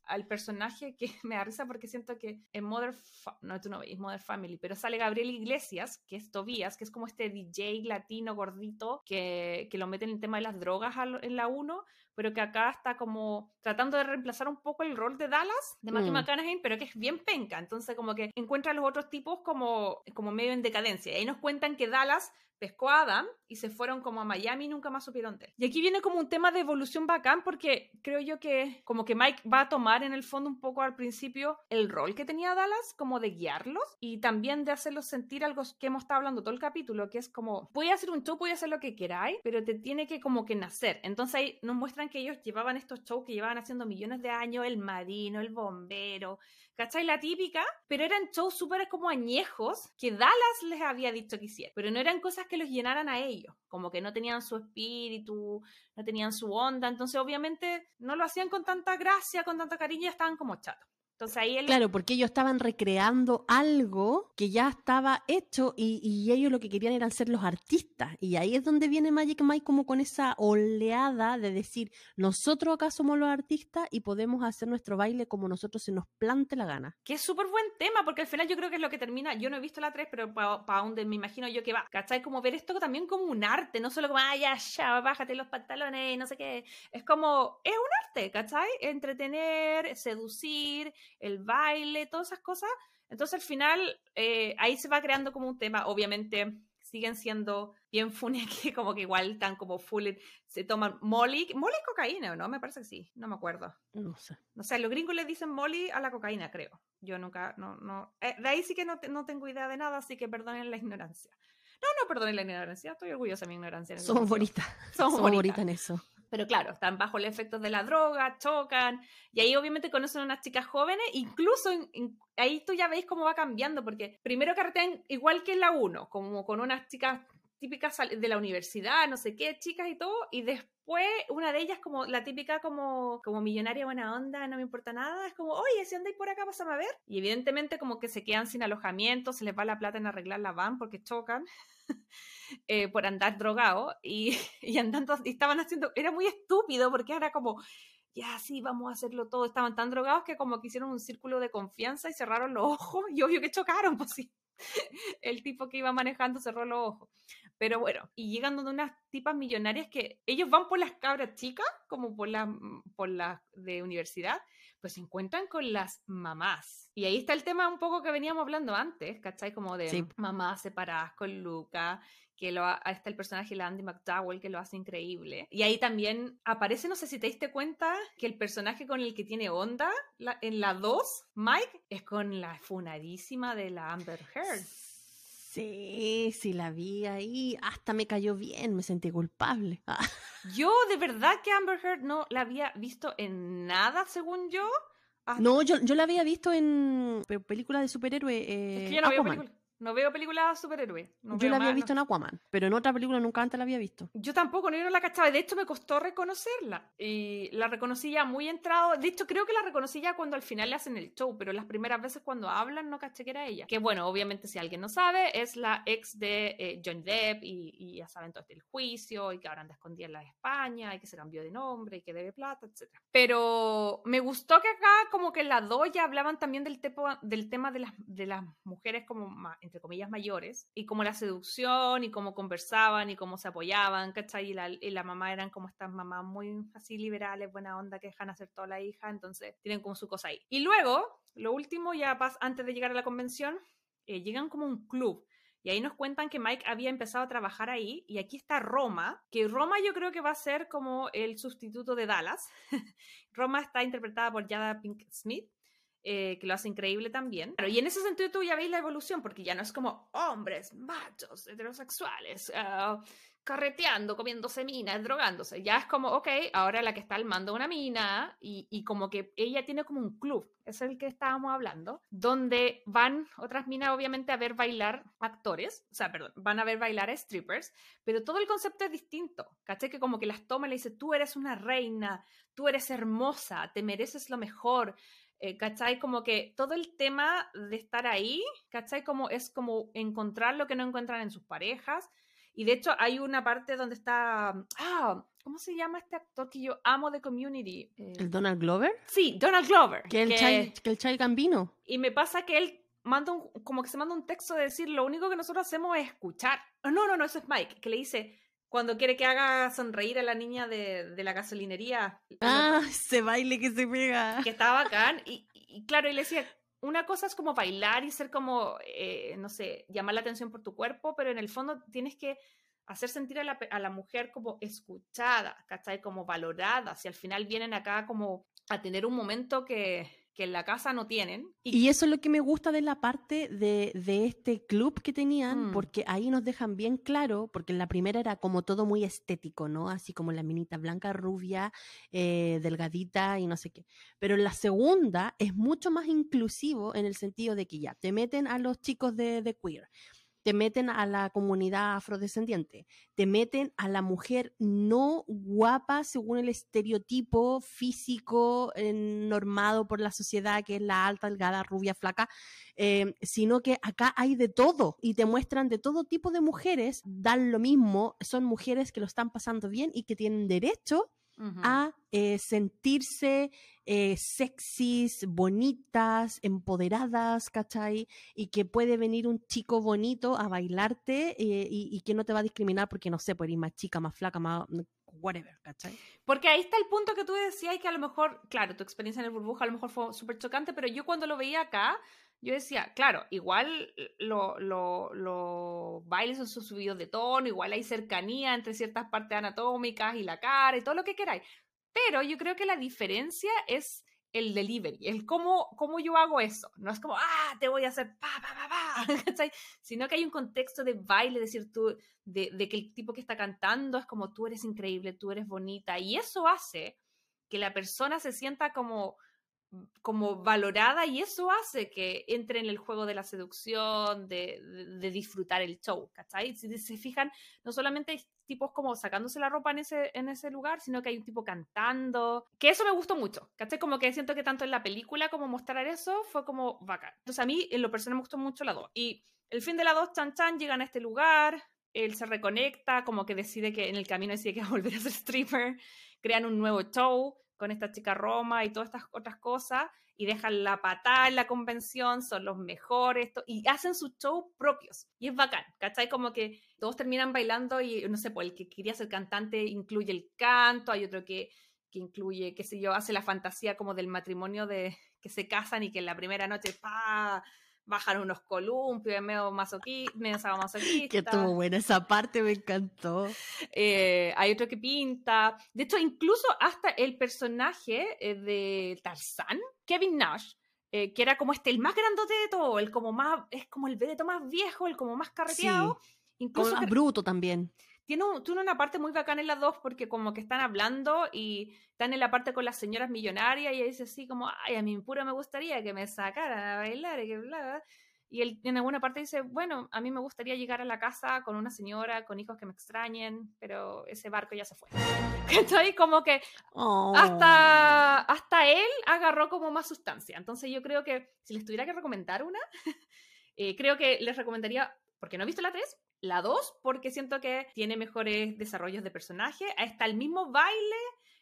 al personaje que *laughs* me da risa porque siento que en Mother, no, tú no veis Mother Family, pero sale Gabriel Iglesias, que es Tobías, que es como este DJ latino gordito que, que lo mete en el tema de las drogas en la 1, pero que acá está como tratando de reemplazar un poco el rol de Dallas, de Matthew mm. McConaughey, pero que es bien penca. Entonces, como que encuentra a los otros tipos como, como medio en decadencia. Y ahí nos cuentan que Dallas pescó a Adam y se fueron como a Miami y nunca más supieron de él. Y aquí viene como un tema de evolución bacán porque creo yo que como que Mike va a tomar en el fondo un poco al principio el rol que tenía Dallas, como de guiarlos y también de hacerlos sentir algo que hemos estado hablando todo el capítulo, que es como, voy a hacer un show, voy hacer lo que queráis, pero te tiene que como que nacer. Entonces ahí nos muestran que ellos llevaban estos shows que llevaban haciendo millones de años, el marino, el bombero, ¿cachai? La típica, pero eran shows súper como añejos que Dallas les había dicho que hicieran, pero no eran cosas que los llenaran a ellos, como que no tenían su espíritu, no tenían su onda, entonces obviamente no lo hacían con tanta gracia, con tanta cariño, estaban como chatos. Entonces ahí Claro, porque ellos estaban recreando algo que ya estaba hecho y, ellos lo que querían era ser los artistas. Y ahí es donde viene Magic Mike como con esa oleada de decir, nosotros acá somos los artistas y podemos hacer nuestro baile como nosotros se nos plante la gana. Que es súper buen tema, porque al final yo creo que es lo que termina, yo no he visto la 3, pero para donde me imagino yo que va, ¿cachai? Como ver esto también como un arte, no solo como, ay, ya, ya, bájate los pantalones, no sé qué. Es como, es un arte, ¿cachai? Entretener, seducir el baile, todas esas cosas. Entonces al final eh, ahí se va creando como un tema, obviamente siguen siendo bien funny *laughs* que como que igual están como full, se toman molly, molly cocaína, ¿no? Me parece que sí, no me acuerdo. No sé. No sé, los gringos le dicen molly a la cocaína, creo. Yo nunca, no, no, eh, de ahí sí que no, no tengo idea de nada, así que perdonen la ignorancia. No, no, perdonen la ignorancia, estoy orgullosa de mi ignorancia. Somos bonitas. Somos, bonitas en eso. Pero claro, están bajo el efecto de la droga, chocan, y ahí obviamente conocen a unas chicas jóvenes, incluso ahí tú ya veis cómo va cambiando, porque primero carretean igual que en la 1, como con unas chicas típicas de la universidad, no sé qué, chicas y todo, y después una de ellas como la típica como, como millonaria buena onda, no me importa nada, es como, oye, si andáis por acá, pásame a ver. Y evidentemente como que se quedan sin alojamiento, se les va la plata en arreglar la van porque chocan. *laughs* Eh, por andar drogado y, *laughs* y andando, y estaban haciendo, era muy estúpido porque era como, ya sí, vamos a hacerlo todo, estaban tan drogados que como que hicieron un círculo de confianza y cerraron los ojos y obvio que chocaron, *laughs* pues sí. El tipo que iba manejando cerró los ojos. Pero bueno, y llegan donde unas tipas millonarias que ellos van por las cabras chicas, como por las por las de universidad, pues se encuentran con las mamás. Y ahí está el tema un poco que veníamos hablando antes, ¿cachai? Como de mamás separadas con Luca, que lo está el personaje de Andy McDowell que lo hace increíble. Y ahí también aparece, no sé si te diste cuenta, que el personaje con el que tiene onda en la 2, Mike, es con la funadísima de la Amber Heard. Sí, sí la vi ahí, hasta me cayó bien, me sentí culpable. *laughs* Yo de verdad que Amber Heard no la había visto en nada, según yo. No, yo, yo la había visto en películas de superhéroe. es que yo no veo películas. No veo películas superhéroes. yo la había visto en Aquaman, pero en otra película nunca antes la había visto. Yo tampoco, no, yo no la cachaba. De hecho, me costó reconocerla. Y la reconocí ya muy entrado. De hecho, creo que la reconocí ya cuando al final le hacen el show, pero las primeras veces cuando hablan no caché que era ella. Que bueno, obviamente, si alguien no sabe, es la ex de eh, John Depp y, ya saben todo el juicio y que ahora anda escondida en la España y que se cambió de nombre y que debe plata, etc. Pero me gustó que acá, como que en la doya hablaban también del, del tema de las, de las mujeres como más entre comillas, mayores, y como la seducción, y cómo conversaban, y cómo se apoyaban, ¿cachai? Y la, y la mamá eran como estas mamás muy así liberales, buena onda, que dejan hacer toda la hija, entonces tienen como su cosa ahí. Y luego, lo último, ya antes de llegar a la convención, eh, llegan como un club. Y ahí nos cuentan que Mike había empezado a trabajar ahí. Y aquí está Roma, que Roma yo creo que va a ser como el sustituto de Dallas. *laughs* Roma está interpretada por Jada Pink Smith. Eh, que lo hace increíble también. y en ese sentido tú ya veis la evolución, porque ya no es como hombres, machos, heterosexuales, uh, carreteando, comiéndose minas, drogándose. Ya es como, ok, ahora la que está al mando una mina y, y, como que ella tiene como un club, es el que estábamos hablando, donde van otras minas obviamente a ver bailar actores, o sea, perdón, van a ver bailar a strippers, pero todo el concepto es distinto, ¿caché? Que como que las toma y le dice, tú eres una reina, tú eres hermosa, te mereces lo mejor. Eh, ¿Cachai? Como que todo el tema de estar ahí, ¿cachai? Como es como encontrar lo que no encuentran en sus parejas, y de hecho hay una parte donde está, ah, ¿cómo se llama este actor que yo amo de Community? ¿El Donald Glover? Sí, Donald Glover. Que el, que, que el Child Gambino. Y me pasa que él manda un, como que se manda un texto de decir, lo único que nosotros hacemos es escuchar. Oh, no, no, no, eso es Mike, que le dice, cuando quiere que haga sonreír a la niña de, de la gasolinería. Ah, ese baile que se pega. Que estaba bacán. Y, y, claro, y le decía, una cosa es como bailar y ser como, eh, no sé, llamar la atención por tu cuerpo, pero en el fondo tienes que hacer sentir a la, a la, mujer como escuchada, ¿cachai? Como valorada, si al final vienen acá como a tener un momento que, que en la casa no tienen. Y... y, eso es lo que me gusta de la parte de, de este club que tenían, mm. porque ahí nos dejan bien claro, porque en la primera era como todo muy estético, ¿no? Así como la minita blanca, rubia, eh, delgadita y no sé qué. Pero en la segunda es mucho más inclusivo en el sentido de que ya te meten a los chicos de, de queer te meten a la comunidad afrodescendiente, te meten a la mujer no guapa según el estereotipo físico eh, normado por la sociedad, que es la alta, delgada, rubia, flaca, eh, sino que acá hay de todo y te muestran de todo tipo de mujeres, dan lo mismo, son mujeres que lo están pasando bien y que tienen derecho Uh -huh. a eh, sentirse eh, sexys, bonitas, empoderadas, ¿cachai? Y que puede venir un chico bonito a bailarte eh, y, y, que no te va a discriminar porque, no sé, por ir más chica, más flaca, más whatever, ¿cachai? Porque ahí está el punto que tú decías que a lo mejor, claro, tu experiencia en el burbuja a lo mejor fue súper chocante, pero yo cuando lo veía acá, yo decía, claro, igual los lo, lo bailes son subidos de tono, igual hay cercanía entre ciertas partes anatómicas y la cara y todo lo que queráis. Pero yo creo que la diferencia es el delivery, el cómo, cómo yo hago eso. No es como, ah, te voy a hacer pa, pa, pa, pa. *laughs* Sino que hay un contexto de baile, decir, tú, de que el tipo que está cantando es como, tú eres increíble, tú eres bonita. Y eso hace que la persona se sienta como como valorada y eso hace que entre en el juego de la seducción, de, disfrutar el show, ¿cachai? Si se fijan, no solamente hay tipos como sacándose la ropa en ese, en ese lugar, sino que hay un tipo cantando, que eso me gustó mucho, ¿cachai? Como que siento que tanto en la película como mostrar eso fue como bacán. Entonces a mí en lo personal me gustó mucho la 2. Y el fin de la 2, Chan Chan llegan a este lugar, él se reconecta, como que decide que en el camino decide que va a volver a ser *laughs* stripper, crean un nuevo show, con esta chica Roma y todas estas otras cosas, y dejan la patada en la convención, son los mejores, y hacen sus shows propios. Y es bacán, ¿cachai? Como que todos terminan bailando y, no sé, pues el que quería ser cantante incluye el canto, hay otro que, que incluye, qué sé yo, hace la fantasía como del matrimonio de que se casan y que en la primera noche, ¡pa! Bajan unos columpios, medio masoquista, medio masoquista. Que estuvo buena esa parte, me encantó. Eh, hay otro que pinta. De hecho, incluso hasta el personaje eh, de Tarzán, Kevin Nash, eh, que era como este, el más grandote de todo, el como más, es como el vedeto más viejo, el como más carreteado. Sí. Incluso más bruto también tiene, un, tiene, una parte muy bacana en las dos porque como que están hablando y están en la parte con las señoras millonarias y ella dice así como, ay, a mí puro me gustaría que me sacaran a bailar y que bla, bla. Y él en alguna parte dice, bueno, a mí me gustaría llegar a la casa con una señora, con hijos que me extrañen, pero ese barco ya se fue. *laughs* Estoy como que oh. hasta, hasta él agarró como más sustancia. Entonces yo creo que si les tuviera que recomendar una, *laughs* eh, creo que les recomendaría, porque no he visto la 3, la 2 porque siento que tiene mejores desarrollos de personaje. Está el mismo baile,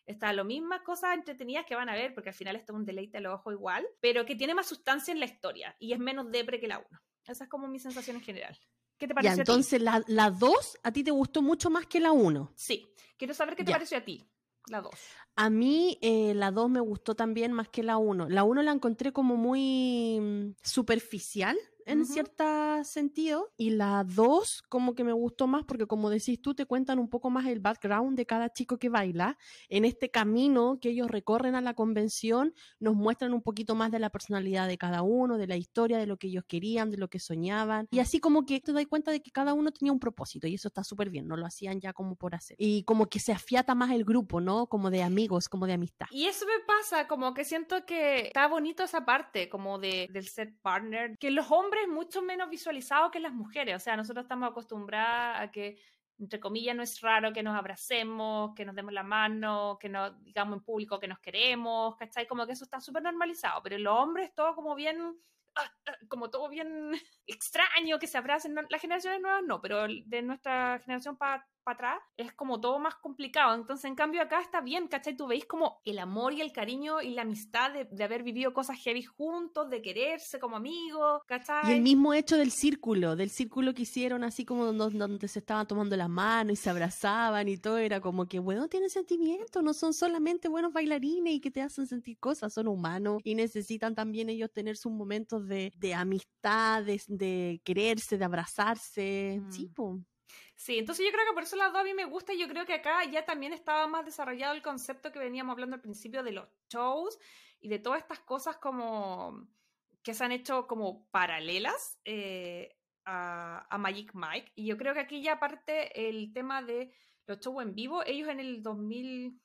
está lo mismas cosas entretenidas que van a ver, porque al final esto es un deleite al ojo igual, pero que tiene más sustancia en la historia y es menos depre que la 1. Esa es como mi sensación en general. ¿Qué te pareció? Ya, entonces la, la 2 a ti te gustó mucho más que la 1. Sí. Quiero saber qué te ya. pareció a ti. La 2. A mí eh, la 2 me gustó también más que la 1. La 1 la encontré como muy mm, superficial en Ujú. cierto sentido. Y la dos, como que me gustó más porque, como decís tú, te cuentan un poco más el background de cada chico que baila. En este camino que ellos recorren a la convención, nos muestran un poquito más de la personalidad de cada uno, de la historia, de lo que ellos querían, de lo que soñaban. Y así como que te das cuenta de que cada uno tenía un propósito y eso está súper bien, no lo hacían ya como por hacer. Y como que se afiata más el grupo, ¿no? Como de amigos, como de amistad. Y eso me pasa, como que siento que está bonito esa parte, como de, del set partner, que los hombres mucho menos visualizados que las mujeres, o sea, nosotros estamos acostumbradas a que, entre comillas, no es raro que nos abracemos, que nos demos la mano, que nos digamos en público que nos queremos, ¿cachai? Como que eso está súper normalizado, pero los hombres todo como bien... ah, ah, Como todo bien *laughs* extraño, que se abracen. Las generaciones nuevas no, pero de nuestra generación para atrás es como todo más complicado. Entonces, en cambio, acá está bien, ¿cachai? Tú veis como el amor y el cariño y la amistad de, de haber vivido cosas heavy juntos, de quererse como amigos, ¿cachai? Y el mismo hecho del círculo, del círculo que hicieron así como donde, donde se estaban tomando las manos y se abrazaban y todo, era como que, bueno, tienen sentimientos, no son solamente buenos bailarines y que te hacen sentir cosas, son humanos y necesitan también ellos tener sus momentos de, de amistad, de, de quererse, de abrazarse. Sí, Mm. Sí, entonces yo creo que por eso las dos a mí me gusta y yo creo que acá ya también estaba más desarrollado el concepto que veníamos hablando al principio de los shows y de todas estas cosas como que se han hecho como paralelas eh, a, a Magic Mike. Y yo creo que aquí ya aparte el tema de los shows en vivo, ellos en el 2000...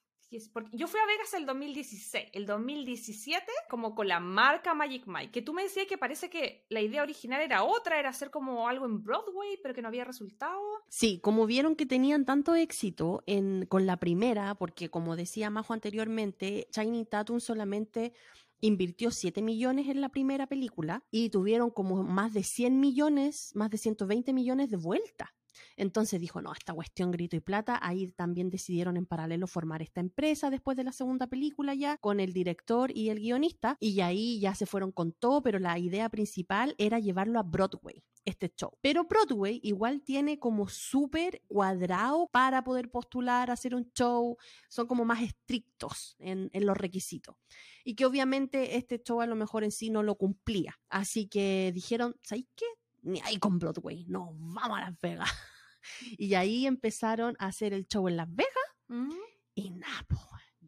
Yo fui a Vegas el 2016, el 2017 como con la marca Magic Mike, que tú me decías que parece que la idea original era otra, era hacer como algo en Broadway, pero que no había resultado. Sí, como vieron que tenían tanto éxito en, con la primera, porque como decía Majo anteriormente, Shining Tatum solamente invirtió 7 millones en la primera película y tuvieron como más de 100 millones, más de 120 millones de vuelta. Entonces dijo, no, esta cuestión grito y plata, ahí también decidieron en paralelo formar esta empresa después de la segunda película ya, con el director y el guionista, y ahí ya se fueron con todo, pero la idea principal era llevarlo a Broadway este show. Pero Broadway igual tiene como súper cuadrado para poder postular, hacer un show, son como más estrictos en, en, los requisitos. Y que obviamente este show a lo mejor en sí no lo cumplía. Así que dijeron, ¿sabes qué? Ni ahí con Broadway, no, vamos a Las Vegas. *laughs* Y ahí empezaron a hacer el show en Las Vegas Mm. y nada,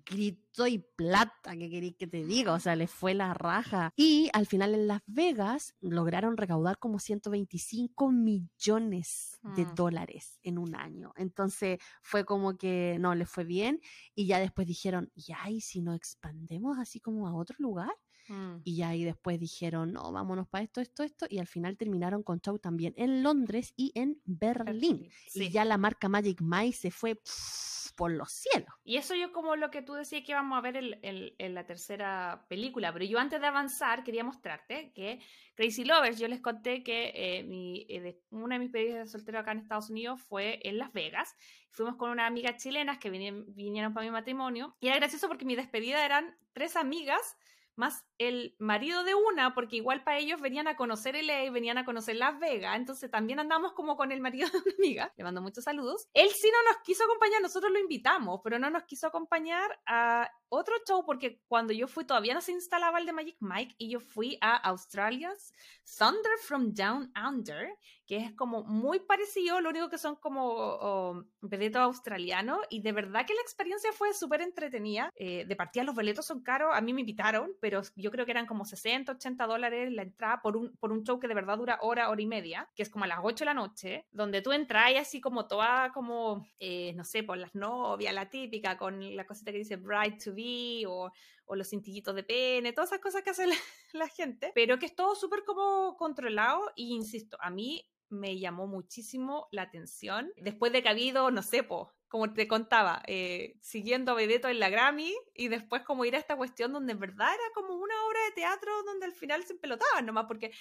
grito y plata, ¿qué queréis que te diga? O sea, les fue la raja. Y al final en Las Vegas lograron recaudar como 125 millones de Mm. dólares en un año. Entonces fue como que no, les fue bien. Y ya después dijeron, ya, ¿y si nos expandemos así como a otro lugar? Mm. Y ya ahí después dijeron, no, vámonos para esto, esto, esto. Y al final terminaron con show también en Londres y en Berlín. Sí. Y ya la marca Magic Mike se fue pff, por los cielos. Y eso yo como lo que tú decías que íbamos a ver en, en- en la tercera película, pero yo antes de avanzar quería mostrarte que Crazy Lovers, yo les conté que eh, mi, eh, una de mis pedidas de soltero acá en Estados Unidos fue en Las Vegas. Fuimos con unas amigas chilenas que vinieron, vinieron para mi matrimonio y era gracioso porque mi despedida eran tres amigas más el marido de una, porque igual para ellos venían a conocer LA, venían a conocer Las Vegas, entonces también andamos como con el marido *laughs* de una amiga, le mando muchos saludos. Él sí no nos quiso acompañar, nosotros lo invitamos, pero no nos quiso acompañar a otro show, porque cuando yo fui todavía no se instalaba el de Magic Mike y yo fui a Australia's Thunder from Down Under, que es como muy parecido, lo único que son como oh, veletos australianos y de verdad que la experiencia fue súper entretenida. Eh, de partida los boletos son caros, a mí me invitaron, pero yo creo que eran como 60, 80 dólares la entrada por un, por un show que de verdad dura hora, hora y media, que es como a las 8 de la noche, donde tú entras y así como toda como, eh, no sé, por las novias, la típica, con la cosita que dice bride to be o, o los cintillitos de pene, todas esas cosas que hace la, *laughs* la gente, pero que es todo súper como controlado y insisto, a mí me llamó muchísimo la atención después de que ha habido, no sé, po, como te contaba, eh, siguiendo a Bebeto en la Grammy y después como ir a esta cuestión donde en verdad era como una obra de teatro donde al final se pelotaban nomás porque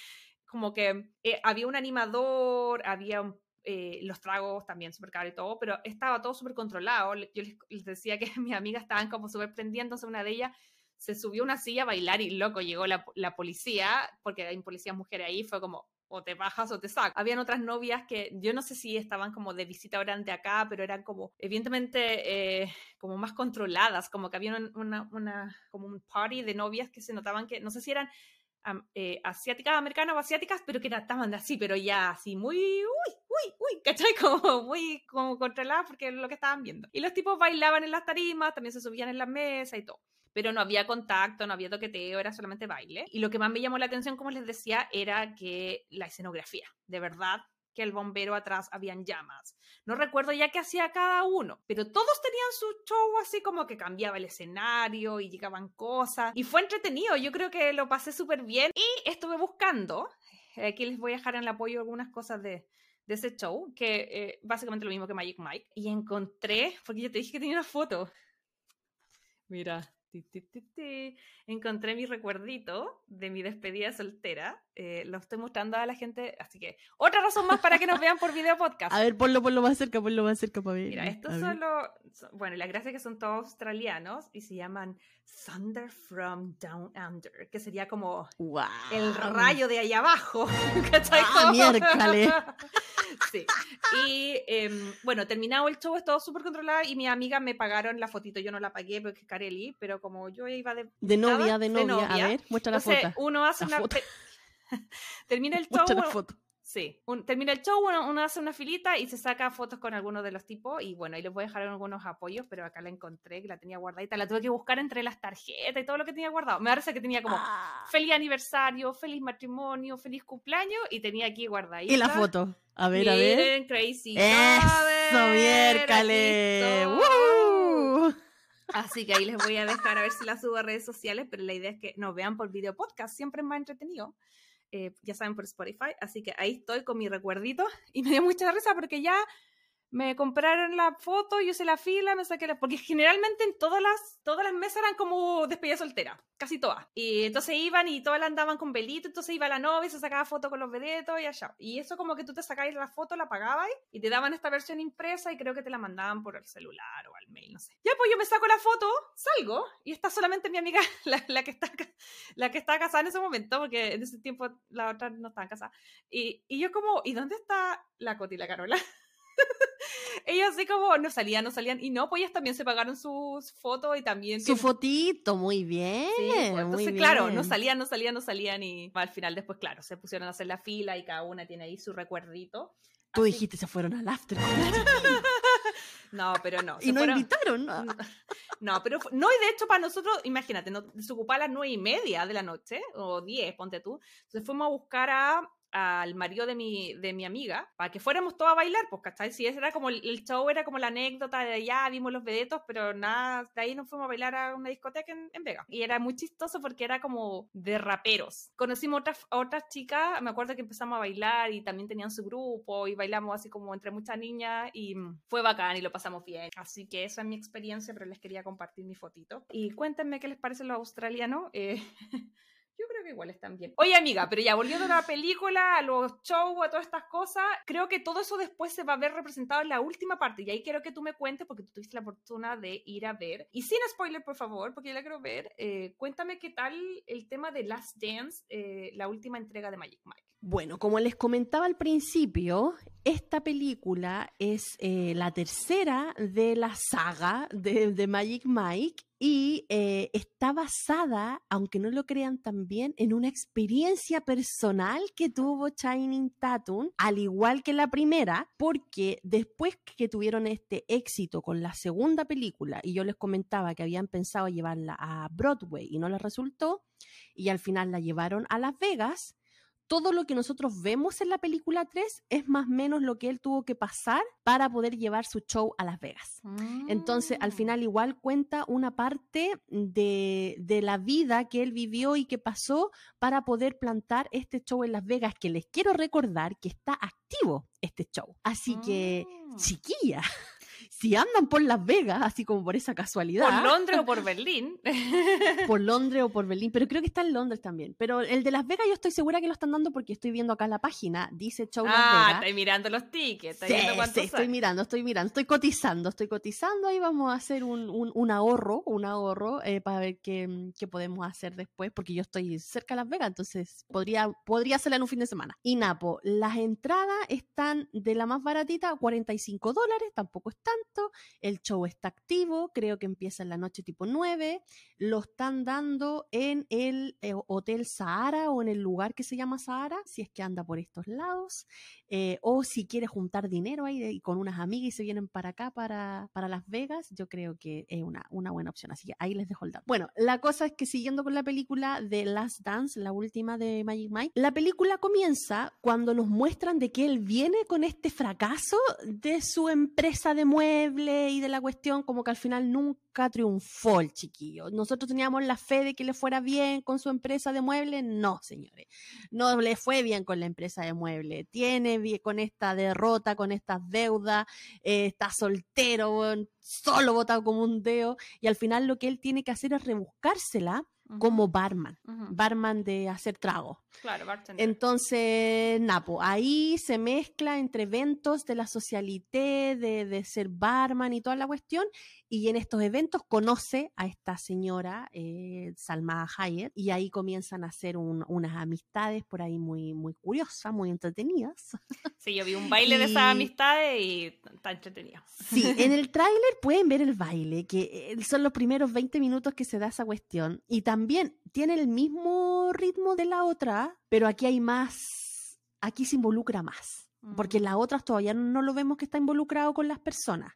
como que eh, había un animador, había un eh, los tragos también súper caros y todo, pero estaba todo súper controlado. Yo les, les decía que *laughs* mis amigas estaban como súper prendidas, entonces una de ellas se subió una silla a bailar y loco, llegó la, la policía, porque hay policías mujeres ahí, fue como, o te bajas o te sacas. Habían otras novias que yo no sé si estaban como de visita orante acá, pero eran como, evidentemente, eh, como más controladas, como que había una, una, como un party de novias que se notaban que, no sé si eran eh, asiáticas, americanas o asiáticas, pero que estaban así, pero ya así muy, uy, uy, uy, ¿cachai? *laughs* Como muy como controladas porque es lo que estaban viendo. Y los tipos bailaban en las tarimas, también se subían en las mesas y todo pero no había contacto, no había toqueteo, era solamente baile. Y lo que más me llamó la atención, como les decía, era que la escenografía, de verdad, que el bombero atrás habían llamas. No recuerdo ya qué hacía cada uno, pero todos tenían su show así como que cambiaba el escenario y llegaban cosas. Y fue entretenido, yo creo que lo pasé súper bien. Y estuve buscando, eh, aquí les voy a dejar en el apoyo algunas cosas de, ese show, que eh, básicamente lo mismo que Magic Mike. Y encontré, porque yo te dije que tenía una foto. Mira, Encontré mi recuerdito de mi despedida soltera. Eh, lo estoy mostrando a la gente, así que otra razón más para que nos vean por video *laughs* podcast. A ver, ponlo, ponlo más cerca, ponlo más cerca para ver. Mira, estos son los. Bueno, la gracia es que son todos australianos y se llaman Thunder from Down Under, que sería como el rayo de ahí abajo. *laughs* ¡Ah, miércale! *laughs* sí. Y em, bueno, terminado el show, todo súper controlado y mi amiga me pagaron la fotito. Yo no la pagué porque es Carelli, pero como yo iba de. De novia, de novia. A ver, muestra la foto. Uno hace una. *laughs* termina el show. La foto. Sí, termina el show, uno, hace una filita y se saca fotos con algunos de los tipos y bueno, ahí les voy a dejar algunos apoyos, pero acá la encontré, que la tenía guardadita, la tuve que buscar entre las tarjetas y todo lo que tenía guardado. Me parece que tenía como ah. feliz aniversario, feliz matrimonio, feliz cumpleaños y tenía aquí guardadita. Y la foto. A ver, a ver. Crazy. Eso. Así que ahí les voy a dejar a ver si la subo a redes sociales, pero la idea es que nos vean por video podcast, siempre es más entretenido. Eh, ya saben, por Spotify. Así que ahí estoy con mi recuerdito *laughs* y me dio mucha risa porque ya me compraron la foto, yo hice la fila, me saqué la... Porque generalmente en todas las, todas las mesas eran como despedida soltera, casi todas. Y entonces iban y todas andaban con velito, entonces iba la novia, se sacaba foto con los vedetos y allá. Y eso como que tú te sacabas la foto, la pagabas y te daban esta versión impresa y creo que te la mandaban por el celular o al mail, no sé. Ya pues yo me saco la foto, salgo y está solamente mi amiga, *laughs* la, que, está, la que está casada en ese momento, porque en ese tiempo la otra no estaba casada. Y, y yo como, ¿y dónde está la Coti y la Carola? Ellos así como no salían, no salían. Y no, pues ellas también se pagaron sus fotos y también. Su fotito, muy bien. Pues, entonces, claro, no salían, no salían, no salían. Y al final, después, claro, se pusieron a hacer la fila y cada una tiene ahí su recuerdito. Tú dijiste, se fueron al after. *laughs* no, pero no. *laughs* y no invitaron, ¿no? *laughs* No, pero no, y de hecho para nosotros, imagínate, nos ocupaba a las nueve y media de la noche, o diez, ponte tú. Entonces fuimos a buscar a al marido de mi, de mi amiga para que fuéramos todos a bailar, pues, ¿cachai? Si ese era como el, show, era como la anécdota de allá, vimos los vedetos, pero nada, de ahí nos fuimos a bailar a una discoteca en, en Vega. Y era muy chistoso porque era como de raperos. Conocimos otras, otras chicas, me acuerdo que empezamos a bailar y también tenían su grupo y bailamos así como entre muchas niñas y fue bacán y lo pasamos bien. Así que esa es mi experiencia, pero les quería compartir mi fotito. Y cuéntenme qué les parece lo australiano. Eh, *laughs* Yo creo que igual están bien. Oye, amiga, pero ya volviendo a la película, a los shows, a todas estas cosas, creo que todo eso después se va a ver representado en la última parte. Y ahí quiero que tú me cuentes, porque tú tuviste la oportunidad de ir a ver. Y sin spoiler, por favor, porque yo la quiero ver. Eh, cuéntame qué tal el tema de Last Dance, eh, la última entrega de Magic Mike. Bueno, como les comentaba al principio, esta película es eh, la tercera de la saga de, Magic Mike y eh, está basada, aunque no lo crean también, en una experiencia personal que tuvo Shining Tatum, al igual que la primera, porque después que tuvieron este éxito con la segunda película, y yo les comentaba que habían pensado llevarla a Broadway y no les resultó, y al final la llevaron a Las Vegas, todo lo que nosotros vemos en la película 3 es más o menos lo que él tuvo que pasar para poder llevar su show a Las Vegas. Entonces, al mm. final igual cuenta una parte de, de, la vida que él vivió y que pasó para poder plantar este show en Las Vegas, que les quiero recordar que está activo este show. Así que, mm. chiquilla si andan por Las Vegas, así como por esa casualidad. Por Londres o por Berlín. *laughs* por Londres o por Berlín, pero creo que está en Londres también. Pero el de Las Vegas yo estoy segura que lo están dando porque estoy viendo acá la página, dice Show Las ah, Vegas. estoy mirando los tickets. Sí, sí, estoy mirando, estoy mirando, estoy cotizando, estoy cotizando. Ahí vamos a hacer un, un, ahorro, un ahorro eh, para ver qué, qué, podemos hacer después, porque yo estoy cerca de Las Vegas, entonces podría, podría hacerla en un fin de semana. Y Napo, las entradas están de la más baratita, 45 dólares, tampoco es tanto el show está activo, creo que empieza en la noche tipo 9, lo están dando en el eh, Hotel Sahara o en el lugar que se llama Sahara, si es que anda por estos lados, eh, o si quiere juntar dinero ahí con unas amigas y se vienen para acá, para, para Las Vegas, yo creo que es una, una buena opción, así que ahí les dejo el dato. Bueno, la cosa es que siguiendo con la película de Last Dance, la última de Magic Mike, la película comienza cuando nos muestran de que él viene con este fracaso de su empresa de muebles y de la cuestión, como que al final nunca triunfó el chiquillo. Nosotros teníamos la fe de que le fuera bien con su empresa de muebles. No, señores, no le fue bien con la empresa de muebles. Tiene con esta derrota, con estas deudas, eh, está soltero, solo botado como un dedo, y al final lo que él tiene que hacer es rebuscársela como barman, barman de hacer trago. Claro, bartender. Entonces, Napo, ahí se mezcla entre eventos de la socialité, de, de, ser barman y toda la cuestión, y en estos eventos conoce a esta señora, eh, Salma Hayek, y ahí comienzan a hacer un, unas amistades por ahí muy, muy curiosas, muy entretenidas. *laughs* Sí, yo vi un baile y... de esas amistades y está entretenido. Sí, en el *laughs* tráiler pueden ver el baile, que eh, son los primeros 20 minutos que se da esa cuestión, y también tiene el mismo ritmo de la otra, pero aquí hay más, aquí se involucra más, porque en las otras todavía no lo vemos que está involucrado con las personas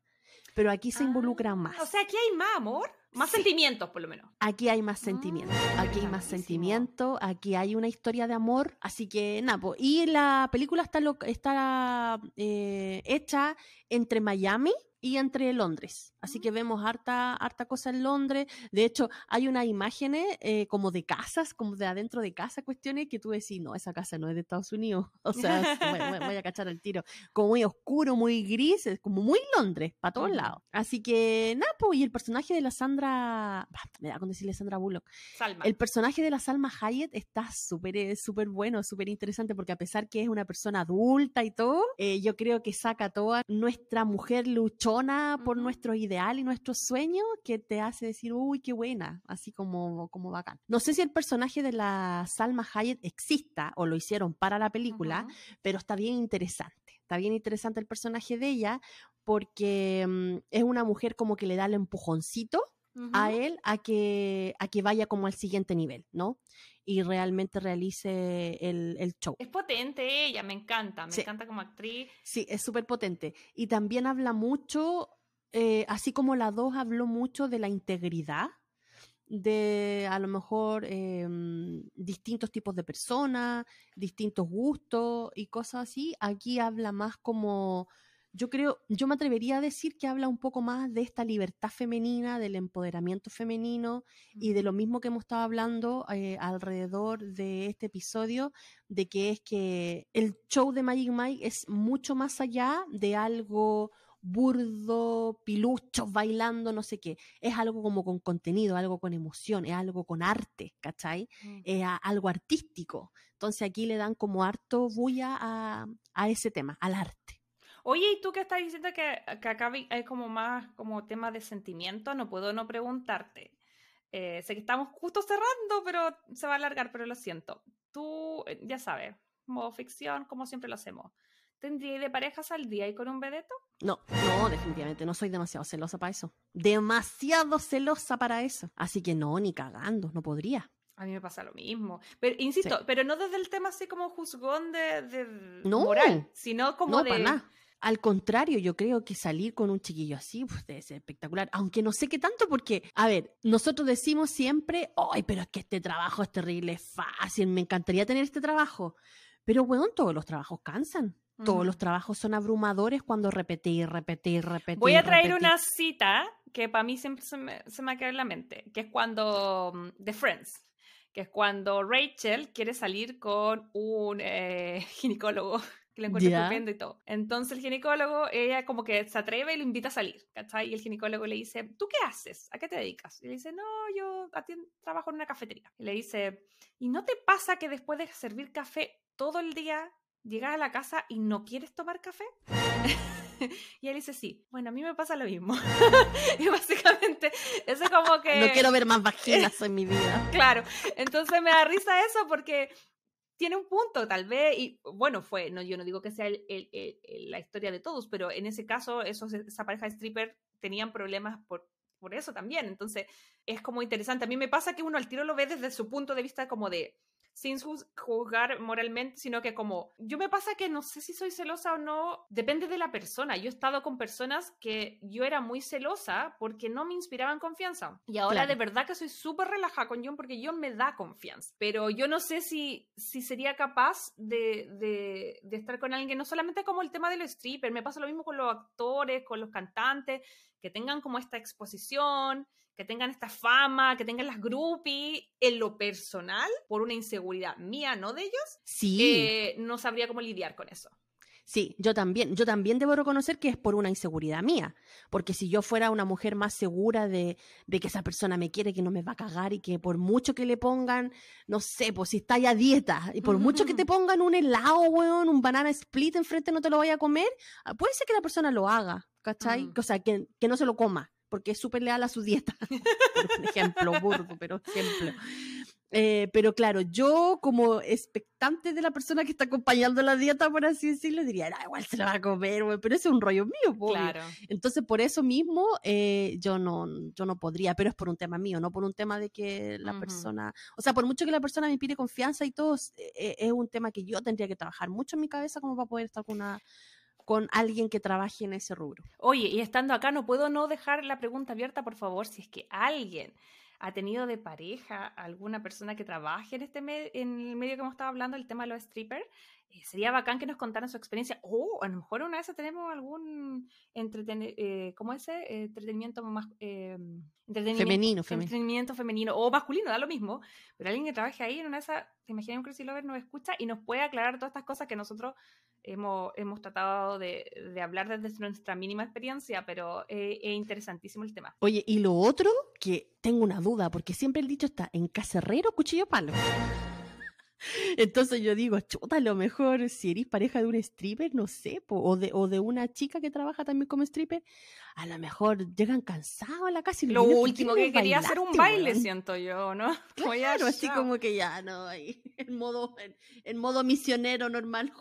pero aquí se involucra ah, más. O sea, aquí hay más amor, más sí. sentimientos por lo menos. Aquí hay más sentimientos, ah, aquí hay más sentimiento, aquí hay una historia de amor, así que nada, y la película está, lo, está eh, hecha entre Miami y entre Londres. Así que vemos harta, harta cosa en Londres. De hecho, hay unas imágenes eh, como de casas, como de adentro de casa, cuestiones que tú decís, no, esa casa no es de Estados Unidos. *laughs* O sea, voy, voy, a cachar el tiro. Como muy oscuro, muy gris, es como muy Londres, para todos lados. Así que, Napo, y el personaje de la Sandra, me da con decirle Sandra Bullock. Salma. El personaje de la Salma Hayek está súper, eh, súper bueno, súper interesante, porque a pesar que es una persona adulta y todo, eh, yo creo que saca toda nuestra mujer por uh -huh. nuestros ideales y nuestros sueños que te hace decir, uy, qué buena, así como, como bacán. No sé si el personaje de la Salma Hayek exista o lo hicieron para la película, uh -huh. pero está bien interesante. Está bien interesante el personaje de ella porque um, es una mujer como que le da el empujoncito Uh -huh. a él a que, a que vaya como al siguiente nivel, ¿no? Y realmente realice el, el show. Es potente ella, me encanta, me sí. encanta como actriz. Sí, es súper potente. Y también habla mucho eh, así como la 2 habló mucho de la integridad, de a lo mejor eh, distintos tipos de personas, distintos gustos y cosas así, aquí habla más como, yo creo, yo me atrevería a decir que habla un poco más de esta libertad femenina, del empoderamiento femenino y de lo mismo que hemos estado hablando eh, alrededor de este episodio, de que es que el show de Magic Mike es mucho más allá de algo burdo, piluchos bailando, no sé qué. Es algo como con contenido, algo con emoción, es algo con arte, ¿cachai? Mm. Es algo artístico. Entonces aquí le dan como harto bulla a, a ese tema, al arte. Oye, ¿y tú qué estás diciendo que, que acá hay como más como tema de sentimiento? No puedo no preguntarte. Eh, sé que estamos justo cerrando, pero se va a alargar, pero lo siento. Tú, eh, ya sabes, modo ficción, como siempre lo hacemos. ¿Tendría de parejas al día y con un vedeto? No, no, definitivamente, no soy demasiado celosa para eso. Demasiado celosa para eso. Así que no, ni cagando, no podría. A mí me pasa lo mismo. Pero, insisto, sí. pero no desde el tema así como juzgón de, de no, moral, sino como no, de... Para nada. Al contrario, yo creo que salir con un chiquillo así pues, debe ser espectacular. Aunque no sé qué tanto, porque, a ver, nosotros decimos siempre, ay, pero es que este trabajo es terrible, es fácil, me encantaría tener este trabajo. Pero, bueno, todos los trabajos cansan. Todos los trabajos son abrumadores cuando repetir, repetir, repetir. Voy a traer repetir. una cita que para mí siempre se me, se me ha quedado en la mente, que es cuando, The Friends, que es cuando Rachel quiere salir con un eh, *laughs* ginecólogo que le encuentra yeah. estupendo y todo. Entonces el ginecólogo, ella como que se atreve y lo invita a salir, ¿cachai? Y el ginecólogo le dice, ¿tú qué haces? ¿A qué te dedicas? Y le dice, no, yo trabajo en una cafetería. Y le dice, ¿y no te pasa que después de servir café todo el día llegas a la casa y no quieres tomar café? *laughs* y él dice, sí. Bueno, a mí me pasa lo mismo. *laughs* y básicamente, eso es como *laughs* que... No quiero ver más vaginas en mi vida. Claro. Entonces me da risa eso porque tiene un punto, tal vez, y bueno, fue, no, yo no digo que sea la historia de todos, pero en ese caso, esos, esa pareja de stripper tenían problemas por, por eso también. Entonces, es como interesante. A mí me pasa que uno al tiro lo ve desde su punto de vista como de, sin juzgar moralmente, sino que como yo me pasa que no sé si soy celosa o no, depende de la persona. Yo he estado con personas que yo era muy celosa porque no me inspiraban confianza. Y ahora de verdad que soy súper relajada con John porque John me da confianza. Pero yo no sé si, si sería capaz de, de, de estar con alguien, no solamente como el tema de los strippers, me pasa lo mismo con los actores, con los cantantes, que tengan como esta exposición que tengan esta fama, que tengan las groupies, en lo personal, por una inseguridad mía, no de ellos, sí. Eh, no sabría cómo lidiar con eso. Sí, yo también, yo también debo reconocer que es por una inseguridad mía, porque si yo fuera una mujer más segura de, de, que esa persona me quiere, que no me va a cagar y que por mucho que le pongan, no sé, pues si está ya dieta y por mucho que te *laughs* pongan un helado, weón, un banana split enfrente no te lo vaya a comer, ah, puede ser que la persona lo haga, ¿cachai? O sea, que, que no se lo coma, porque es súper leal a su dieta. *laughs* Por ejemplo, burdo, pero ejemplo. Eh, pero claro, yo como expectante de la persona que está acompañando la dieta, por así decirlo, diría, ah, igual se la va a comer, pero ese es un rollo mío, claro. Entonces, por eso mismo, eh, yo, no, yo no podría, pero es por un tema mío, no por un tema de que la persona, o sea, por mucho que la persona me pide confianza y todo, eh, es un tema que yo tendría que trabajar mucho en mi cabeza como para poder estar con una con alguien que trabaje en ese rubro. Oye, y estando acá, no puedo no dejar la pregunta abierta, por favor, si es que alguien ha tenido de pareja alguna persona que trabaje en este en el medio que hemos estado hablando, el tema de los strippers, eh, sería bacán que nos contaran su experiencia. O a lo mejor una vez tenemos algún eh, ¿cómo ese? Eh, entretenimiento más entretenimiento, femenino, entretenimiento femenino o masculino, da lo mismo, pero alguien que trabaje ahí en una de esas, te imaginas un Crazy Lover nos escucha y nos puede aclarar todas estas cosas que nosotros hemos, hemos tratado de, hablar desde nuestra mínima experiencia, pero es interesantísimo el tema. Oye, y lo otro, que tengo una duda, porque siempre el dicho está en cacerrero, cuchillo palo. *laughs* Entonces yo digo, chuta, a lo mejor si eres pareja de un stripper, no sé, o, de, o de una chica que trabaja también como stripper, a lo mejor llegan cansados a la casa y lo último que quería hacer un baile, siento yo, ¿no? *laughs* *laughs* Claro, así como que ya, no, ahí, en modo, en, modo misionero normal.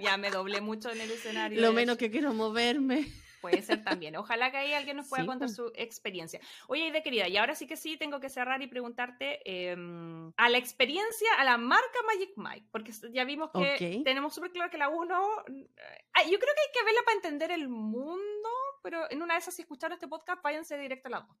ya me doblé mucho en el escenario. Lo menos que quiero moverme. Puede ser también. Ojalá que ahí alguien nos pueda contar su experiencia. Oye, de querida, y ahora sí que sí, tengo que cerrar y preguntarte em, a la experiencia, a la marca Magic Mike, porque ya vimos que tenemos súper claro que la 1, eh, yo creo que hay que verla para entender el mundo, pero en una de esas, si escucharon este podcast, váyanse directo a la 2.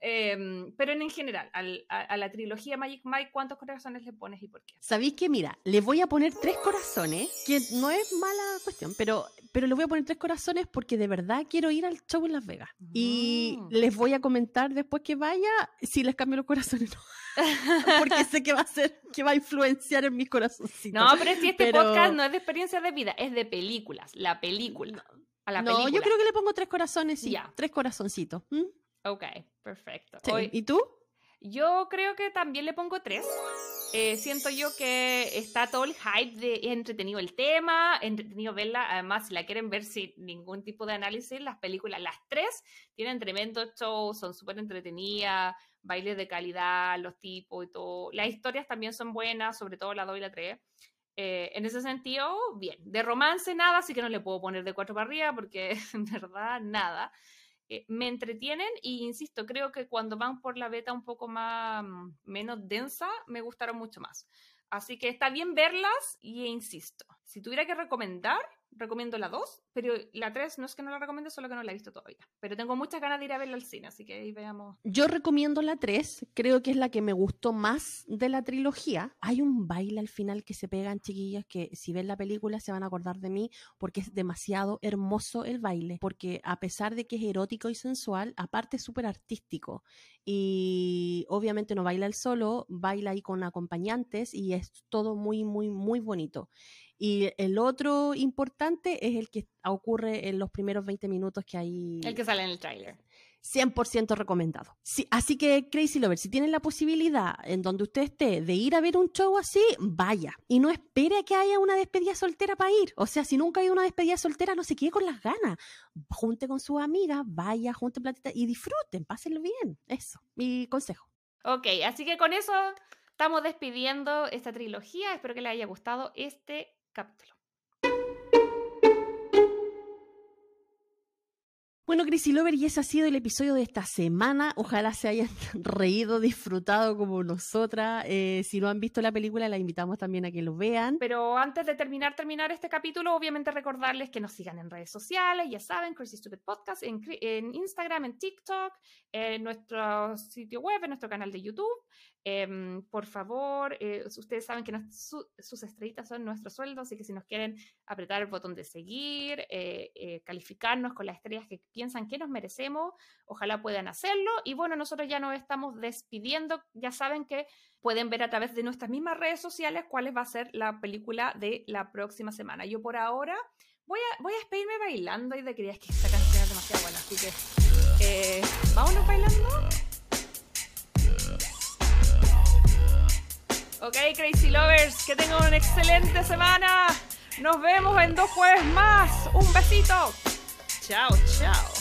Em, pero en, general, a, la trilogía Magic Mike, ¿cuántos corazones le pones y por qué? Sabéis que, mira, le voy a poner tres corazones, que no es mala cuestión, pero, pero le voy a poner tres corazones porque de verdad quiero ir al show en Las Vegas. Y mm. les voy a comentar después que vaya si les cambio los corazones no. *laughs* Porque sé que va a ser, que va a influenciar en mis corazoncitos. No, pero si este podcast no es de experiencia de vida, es de películas. La película. A la no, yo creo que le pongo tres corazones, sí. Tres corazoncitos. Ok, perfecto. ¿Y tú? Yo creo que también le pongo tres. Eh, siento yo que está todo el hype de entretenido el tema, entretenido verla. Además, si la quieren ver sin ningún tipo de análisis, las películas, las tres, tienen tremendos shows, son súper entretenidas, bailes de calidad, los tipos y todo. Las historias también son buenas, sobre todo la 2 y la 3. Eh, en ese sentido, bien. De romance, nada, así que no le puedo poner de cuatro para arriba porque *laughs* en verdad nada. Eh, me entretienen y insisto, creo que cuando van por la beta un poco más mm, menos densa, me gustaron mucho más. Así que está bien verlas y insisto, si tuviera que recomendar, recomiendo la 2, pero la 3 no es que no la recomiende, solo que no la he visto todavía. Pero tengo muchas ganas de ir a verla al cine, así que ahí veamos. Yo recomiendo la 3, creo que es la que me gustó más de la trilogía. Hay un baile al final que se pegan, chiquillas, que si ven la película se van a acordar de mí, porque es demasiado hermoso el baile, porque a pesar de que es erótico y sensual, aparte es súper artístico. Y obviamente no baila el solo, baila ahí con acompañantes y es todo muy, muy, muy bonito. Y el otro importante es el que ocurre en los primeros 20 minutos que hay. El que sale en el tráiler. 100% recomendado. Sí, así que Crazy Lover, si tienen la posibilidad en donde usted esté de ir a ver un show así, vaya. Y no espere a que haya una despedida soltera para ir. O sea, si nunca hay una despedida soltera, no se quede con las ganas. Junte con sus amigas, vaya, junte platita y disfruten, pásenlo bien. Eso, mi consejo. Ok, así que con eso estamos despidiendo esta trilogía. Espero que les haya gustado este capítulo. Bueno, Chrissy Lover, y ese ha sido el episodio de esta semana. Ojalá se hayan *laughs* reído, disfrutado como nosotras. Eh, si no han visto la película, la invitamos también a que lo vean. Pero antes de terminar, terminar este capítulo, obviamente recordarles que nos sigan en redes sociales, ya saben, Crazy Stupid Podcast, en, en Instagram, en TikTok, en nuestro sitio web, en nuestro canal de YouTube. Em, por favor, eh, ustedes saben que sus estrellitas son nuestro sueldo, así que si nos quieren apretar el botón de seguir, eh, eh, calificarnos con las estrellas que piensan que nos merecemos, ojalá puedan hacerlo. Y bueno, nosotros ya nos estamos despidiendo. Ya saben que pueden ver a través de nuestras mismas redes sociales cuál va a ser la película de la próxima semana. Yo por ahora voy a, voy a despedirme bailando y de que que esta canción es demasiado buena, así que vámonos bailando. Ok, Crazy Lovers, que tengan una excelente semana. Nos vemos en dos jueves más. Un besito. Chao, chao.